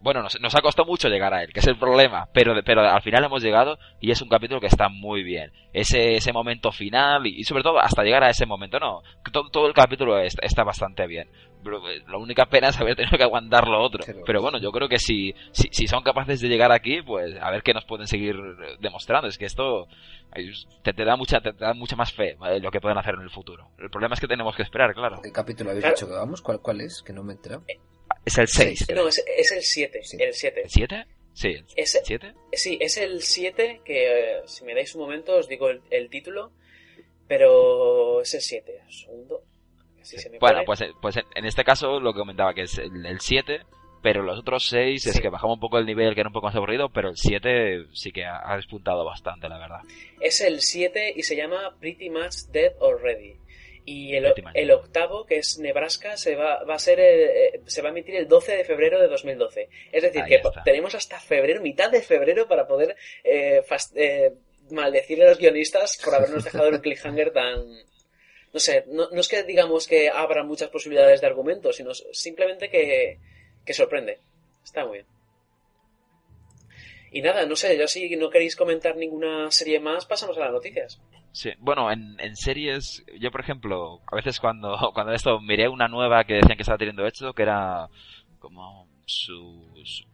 bueno, nos, nos ha costado mucho llegar a él, que es el problema, pero, pero al final hemos llegado y es un capítulo que está muy bien. Ese, ese momento final y, y sobre todo hasta llegar a ese momento, no, todo, todo el capítulo está, está bastante bien. Pero, eh, la única pena es haber tenido que aguantar lo otro. Pero bueno, yo creo que si, si, si son capaces de llegar aquí, pues a ver qué nos pueden seguir eh, demostrando. Es que esto eh, te, te da mucha te da mucha más fe ¿vale? lo que pueden hacer en el futuro. El problema es que tenemos que esperar, claro. ¿Qué capítulo habéis Claro. dicho que vamos? ¿Cuál, cuál es? Que no me he enterado. Es el 6. No, es, es el 7. El 7. ¿El 7? Sí, el Es- 7. Sí, es el 7, que eh, si me dais un momento os digo el, el título, pero es el 7. Un segundo. Se me Bueno, pues, eh, pues en- este caso lo que comentaba que es el, el 7, pero los otros 6 es que bajamos un poco el nivel, que era un poco más aburrido, pero el 7 sí que ha, ha despuntado bastante, la verdad. Es el 7 y se llama Pretty Much Dead Already. Y el, octavo, que es Nebraska, se va, va a ser eh, eh, se va a emitir el 12 de febrero de 2012. Es decir, Ahí que está. tenemos hasta febrero, mitad de febrero, para poder eh, fas- eh, maldecirle a los guionistas por habernos dejado un cliffhanger tan... No sé, no, no es que digamos que abra muchas posibilidades de argumento, sino simplemente que, que sorprende. Está muy bien. Y nada, no sé, ya si no queréis comentar ninguna serie más, pasamos a las noticias. Sí, bueno, en, en series, yo por ejemplo, a veces cuando, cuando esto miré una nueva que decían que estaba teniendo éxito, que era como su, su,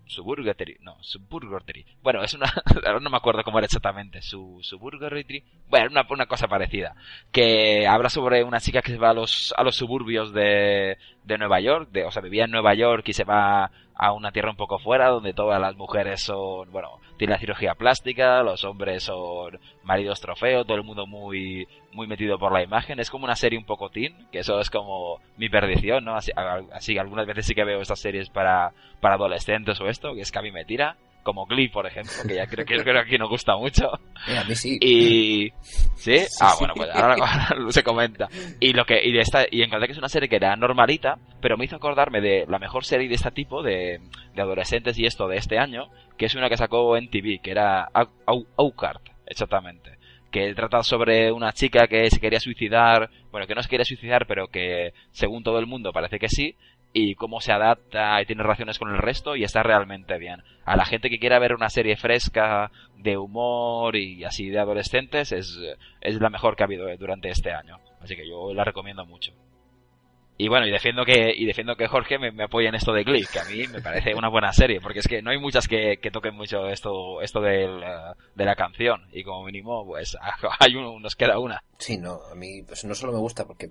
no, Suburgatory. Bueno, es una, ahora no me acuerdo cómo era exactamente, su, Suburgatory, bueno, una, una cosa parecida, que habla sobre una chica que se va a los, a los suburbios de, de Nueva York, de, o sea, vivía en Nueva York y se va a una tierra un poco fuera, donde todas las mujeres son, bueno, tienen la cirugía plástica, los hombres son maridos trofeo, todo el mundo muy, muy metido por la imagen. Es como una serie un poco teen, que eso es como mi perdición, ¿no? Así, así algunas veces sí que veo estas series para, para adolescentes o esto, que es que a mí me tira. Como Glee, por ejemplo, que ya creo que, creo que aquí nos gusta mucho. Eh, a mí sí. Y... ¿Sí? ah, bueno, pues ahora, ahora se comenta. Y lo que y de esta y encontré que es una serie que era normalita, pero me hizo acordarme de la mejor serie de este tipo de, de adolescentes y esto de este año, que es una que sacó en TV, que era Au- Au- Aukart, exactamente. Que trata sobre una chica que se quería suicidar, bueno, que no se quería suicidar, pero que según todo el mundo parece que sí, y cómo se adapta y tiene relaciones con el resto y está realmente bien. A la gente que quiera ver una serie fresca de humor y así de adolescentes es, es la mejor que ha habido durante este año. Así que yo la recomiendo mucho. Y bueno, y defiendo que, y defiendo que Jorge me, me apoye en esto de Glee, que a mí me parece una buena serie, porque es que no hay muchas que, que toquen mucho esto, esto del, eh, de la canción, y como mínimo, pues hay uno, nos queda una. Sí, no, a mí pues no solo me gusta porque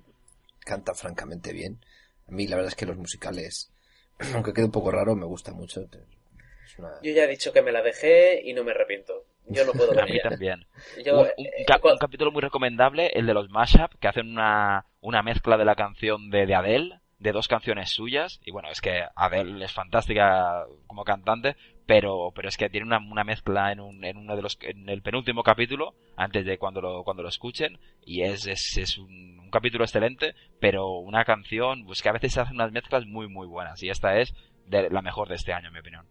canta francamente bien. A mí la verdad es que los musicales, aunque quede un poco raro, me gusta mucho. Es una... Yo ya he dicho que me la dejé y no me arrepiento. Yo no puedo ver A mí también. Yo, un, un eh, un capítulo muy recomendable, el de los mashup, que hacen una, una mezcla de la canción de, de Adele, de dos canciones suyas, y bueno, es que Adele es fantástica como cantante, pero, pero es que tiene una, una mezcla en, un, en uno de los, en el penúltimo capítulo, antes de cuando lo, cuando lo escuchen, y es, es, es un, un capítulo excelente, pero una canción, pues que a veces se hacen unas mezclas muy, muy buenas, y esta es de, la mejor de este año, en mi opinión.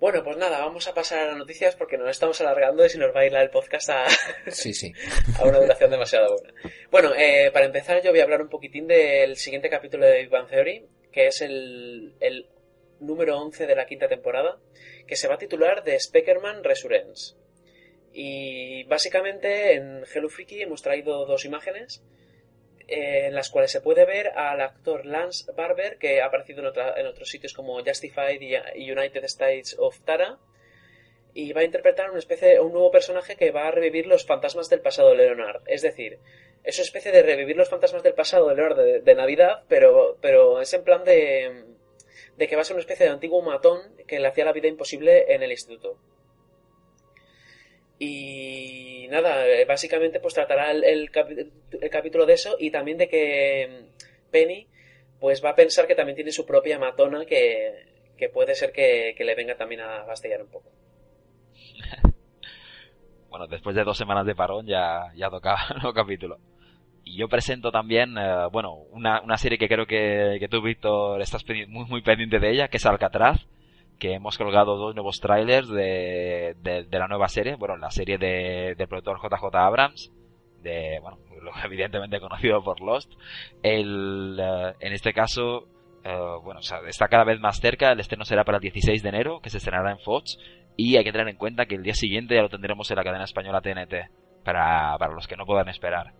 Bueno, pues nada, vamos a pasar a las noticias porque nos estamos alargando y si nos va a ir el podcast a, Sí, sí. a una duración demasiado buena. Bueno, eh, para empezar yo voy a hablar un poquitín del siguiente capítulo de Big Bang Theory, que es el, el número 11 de la quinta temporada, que se va a titular The Speckerman Resurrence. Y básicamente en Hello Freaky hemos traído dos imágenes en las cuales se puede ver al actor Lance Barber, que ha aparecido en, otra- en otros sitios como Justified y y United States of Tara, y va a interpretar una especie, un nuevo personaje que va a revivir los fantasmas del pasado de Leonard. Es decir, es una especie de revivir los fantasmas del pasado de Leonard de, de Navidad, pero, pero es en plan de, de que va a ser una especie de antiguo matón que le hacía la vida imposible en el instituto. Y nada, eh, básicamente pues tratará el, capítulo de eso y también de que mm, Penny pues va a pensar que también tiene su propia matona que, que puede ser que, le venga también a fastidiar un poco. Bueno, después de dos semanas de parón ya, ya tocaba el nuevo capítulo. Y yo presento también, eh, bueno, una, una serie que creo que, que tú, Víctor, estás muy, muy pendiente de ella, que es Alcatraz, que hemos colgado dos nuevos trailers de, de, de la nueva serie, bueno, la serie de, del productor JJ Abrams, de, bueno, evidentemente conocido por Lost. El, eh, en este caso, eh, bueno, está cada vez más cerca, el estreno será para el 16 de enero, que se estrenará en Fox, y hay que tener en cuenta que el día siguiente ya lo tendremos en la cadena española TNT, para, para los que no puedan esperar.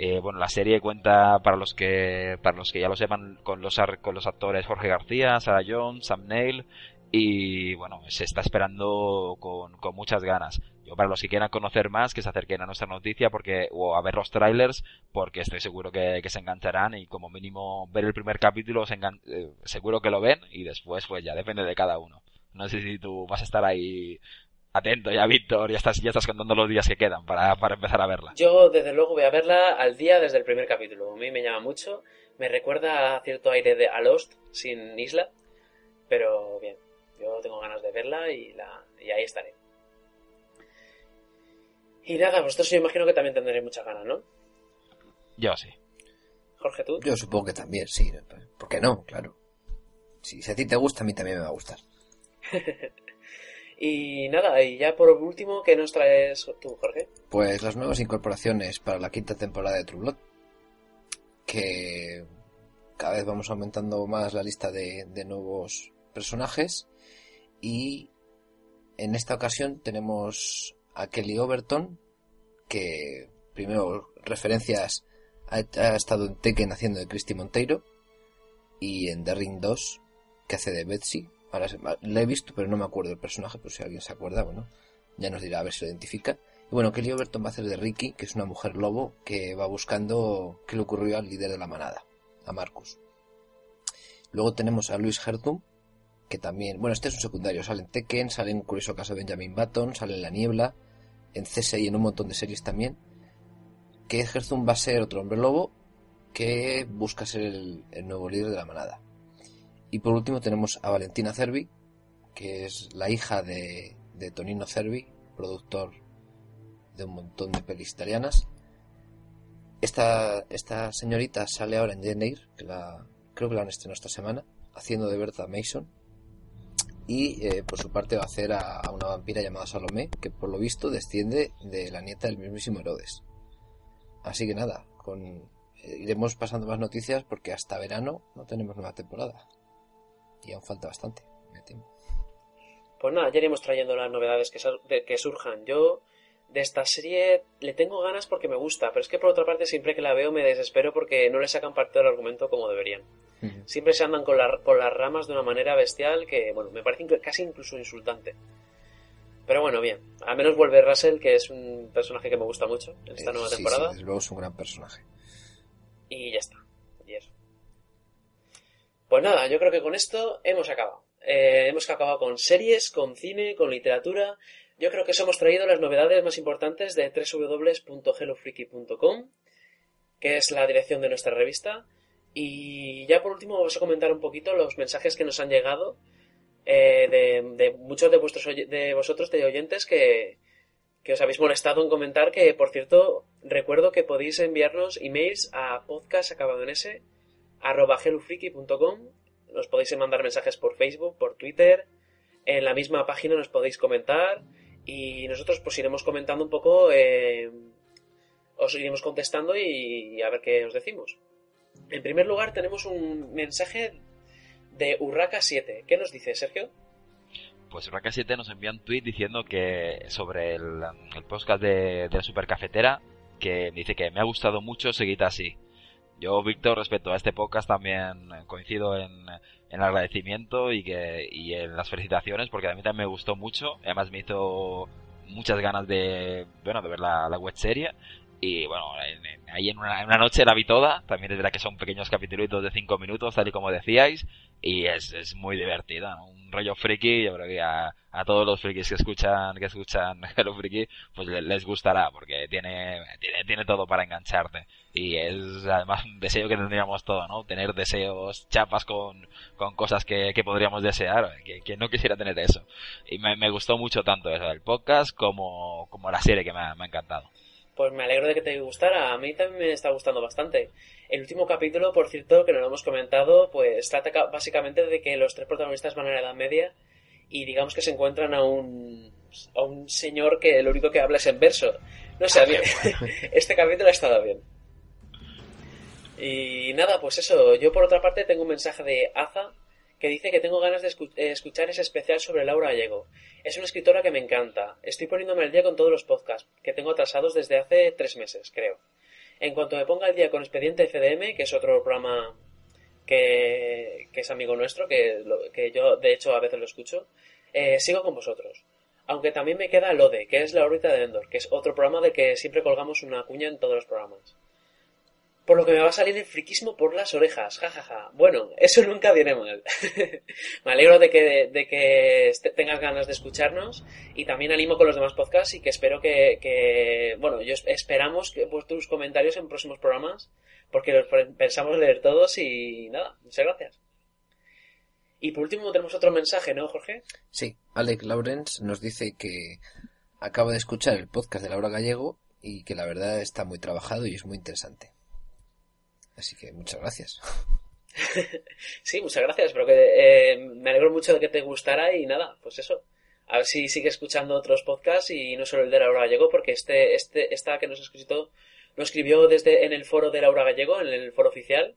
Eh, bueno, la serie cuenta, para los que para los que ya lo sepan, con los, con los actores Jorge García, Sarah Jones, Sam Neill, y bueno, se está esperando con, con muchas ganas. Yo para los que quieran conocer más, que se acerquen a nuestra noticia porque o a ver los trailers, porque estoy seguro que, se engancharán y como mínimo ver el primer capítulo eh, seguro que lo ven y después pues ya depende de cada uno. No sé si tú vas a estar ahí atento ya, Víctor, ya estás, ya estás contando los días que quedan para, para empezar a verla. Yo desde luego voy a verla al día desde el primer capítulo. A mí me llama mucho, me recuerda a cierto aire de a Lost sin isla, pero bien. Yo tengo ganas de verla y, la, y ahí estaré. Y nada, vosotros yo imagino que también tendréis muchas ganas, ¿no? Yo sí. Jorge, ¿tú? Yo supongo que también, sí. ¿Por qué no? Claro. Si, a ti te gusta, a mí también me va a gustar. y nada, y ya por último, ¿qué nos traes tú, Jorge? Pues las nuevas incorporaciones para la quinta temporada de True Blood. Que cada vez vamos aumentando más la lista de, de nuevos personajes y en esta ocasión tenemos a Kelly Overton, que primero referencias ha, estado en Tekken haciendo de Christy Monteiro y en The Ring 2 que hace de Betsy. Ahora la he visto, pero no me acuerdo del personaje, por si alguien se acuerda, bueno, ya nos dirá a ver si lo identifica. Y bueno, Kelly Overton va a hacer de Ricky, que es una mujer lobo que va buscando qué le ocurrió al líder de la manada, a Marcus. Luego tenemos a Luis Hertum, que también, bueno, este es un secundario, sale en Tekken, sale en curioso caso de Benjamin Button, sale en La Niebla, en CSI y en un montón de series también, que Herzum va a ser otro hombre lobo que busca ser el, nuevo líder de la manada. Y por último tenemos a Valentina Cervi, que es la hija de, de Tonino Cervi, productor de un montón de pelis italianas. Esta, esta señorita sale ahora en Jane que la, creo que la han estrenado esta semana, haciendo de Bertha Mason y eh, por su parte va a hacer a, una vampira llamada Salomé, que por lo visto desciende de la nieta del mismísimo Herodes. Así que nada, con, eh, iremos pasando más noticias porque hasta verano no tenemos nueva temporada. Y aún falta bastante, me temo. Pues nada, ya iremos trayendo las novedades que, que surjan. Yo de esta serie le tengo ganas porque me gusta, pero es que por otra parte siempre que la veo me desespero porque no le sacan parte del argumento como deberían. Siempre se andan con por las ramas de una manera bestial que, bueno, me parece casi incluso insultante. Pero bueno, bien. Al menos vuelve Russell, que es un personaje que me gusta mucho en esta nueva temporada. Sí, luego es un gran personaje. Y ya está. Y eso. Pues nada, yo creo que con esto hemos acabado. Eh, hemos acabado con series, con cine, con literatura. Yo creo que os hemos traído las novedades más importantes de www.hellofreaky.com, que es la dirección de nuestra revista. Y ya por último vamos a comentar un poquito los mensajes que nos han llegado eh, de, muchos de, vuestros, de vosotros, de oyentes, que, os habéis molestado en comentar que, por cierto, recuerdo que podéis enviarnos emails a podcast acabado en s arroba nos podéis mandar mensajes por Facebook, por Twitter, en la misma página nos podéis comentar. Y nosotros pues iremos comentando un poco, eh, os iremos contestando y a ver qué os decimos. En primer lugar, tenemos un mensaje de Urraca7. ¿Qué nos dice, Sergio? Pues Urraca7 nos envía un tweet diciendo que sobre el, podcast de, la supercafetera, que dice que me ha gustado mucho, seguid así. Yo, Víctor, respecto a este podcast también coincido en, el agradecimiento y, que, y en las felicitaciones, porque a mí también me gustó mucho. Además me hizo muchas ganas de, bueno, de ver la, la web serie y bueno, ahí en una, noche la vi toda. También es verdad que son pequeños capítulos de 5 minutos, tal y como decíais. Y es, es muy divertida. Un rollo friki, yo creo que a, todos los frikis que escuchan, que escuchan Hello Friki, pues les, gustará, porque tiene, tiene, tiene todo para engancharte. Y es además un deseo que tendríamos todo, ¿no? Tener deseos chapas con, con cosas que, que podríamos desear. Que, no quisiera tener eso. Y me, gustó mucho tanto eso, el podcast como, como la serie que me ha encantado. Pues me alegro de que te gustara. A mí también me está gustando bastante. El último capítulo, por cierto, que no lo hemos comentado, pues trata básicamente de que los tres protagonistas van a la Edad Media y digamos que se encuentran a un, a un señor que lo único que habla es en verso. No sé, a mí este capítulo ha estado bien. Y nada, pues eso, yo por otra parte tengo un mensaje de Aza que dice que tengo ganas de escuchar ese especial sobre Laura Gallego. Es una escritora que me encanta. Estoy poniéndome al día con todos los podcasts, que tengo atrasados desde hace tres meses, creo. En cuanto me ponga al día con Expediente FDM, que es otro programa que, es amigo nuestro, que, que, yo de hecho a veces lo escucho, eh, sigo con vosotros. Aunque también me queda LODE, que es la órbita de Endor, que es otro programa de que siempre colgamos una cuña en todos los programas. Por lo que me va a salir el friquismo por las orejas, jajaja. Bueno, eso nunca viene mal. me alegro de que, de que tengas ganas de escucharnos y también animo con los demás podcasts y que espero que, bueno, yo esperamos que tus comentarios en próximos programas porque los pensamos leer todos y nada, muchas gracias. Y por último tenemos otro mensaje, ¿no, Jorge? Sí, Alex Lawrence nos dice que acaba de escuchar el podcast de Laura Gallego y que la verdad está muy trabajado y es muy interesante. Así que muchas gracias. sí, muchas gracias. Pero que eh, me alegro mucho de que te gustara y nada, pues eso. A ver si sigue escuchando otros podcasts y no solo el de Laura Gallego, porque este, este, esta que nos escrito lo escribió desde en el foro de Laura Gallego, en el foro oficial,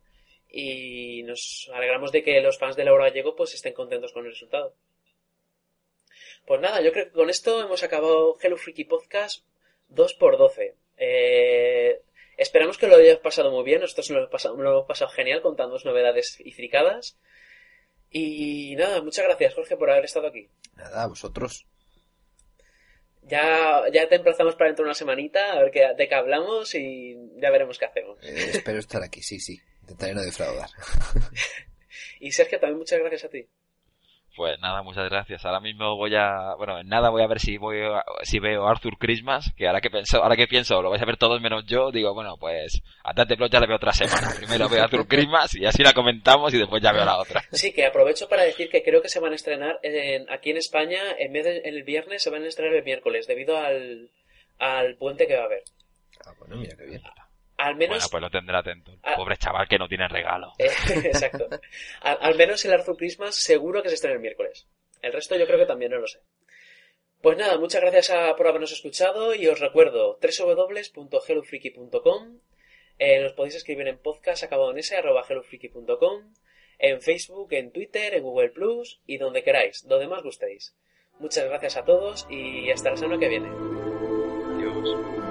y nos alegramos de que los fans de Laura Gallego pues estén contentos con el resultado. Pues nada, yo creo que con esto hemos acabado Hello Freaky Podcast 2x12. Eh, Esperamos que lo hayas pasado muy bien. Nosotros lo hemos pasado, lo hemos pasado genial contando novedades y fricadas. Y nada, muchas gracias, Jorge, por haber estado aquí. Nada, vosotros. Ya, ya te emplazamos para dentro de una semanita, a ver qué, de qué hablamos y ya veremos qué hacemos. Eh, espero estar aquí, sí, sí. Intentaré no defraudar. y Sergio, también muchas gracias a ti. Pues nada, muchas gracias. Ahora mismo voy a, bueno, en nada voy a ver si voy si veo Arthur Christmas, que ahora que pienso, ahora que pienso, lo vais a ver todos menos yo, digo, bueno, pues a Dante Plot ya la veo otra semana. Primero veo Arthur Christmas y así la comentamos y después ya veo la otra. Sí, que aprovecho para decir que creo que se van a estrenar en, aquí en España, en vez de el viernes, se van a estrenar el miércoles, debido al, al puente que va a haber. Ah, bueno, mira qué bien. Al menos... Bueno, pues lo tendrá atento. Pobre chaval que no tiene regalo. Exacto. Al, menos el Arthur Christmas seguro que se estrena el miércoles. El resto yo creo que también no lo sé. Pues nada, muchas gracias por habernos escuchado y os recuerdo www.hellofreaky.com eh, Nos podéis escribir en podcast acabado en ese arroba hellofreaky.com en Facebook, en Twitter, en Google Plus y donde queráis, donde más gustéis. Muchas gracias a todos y hasta la semana que viene. Adiós.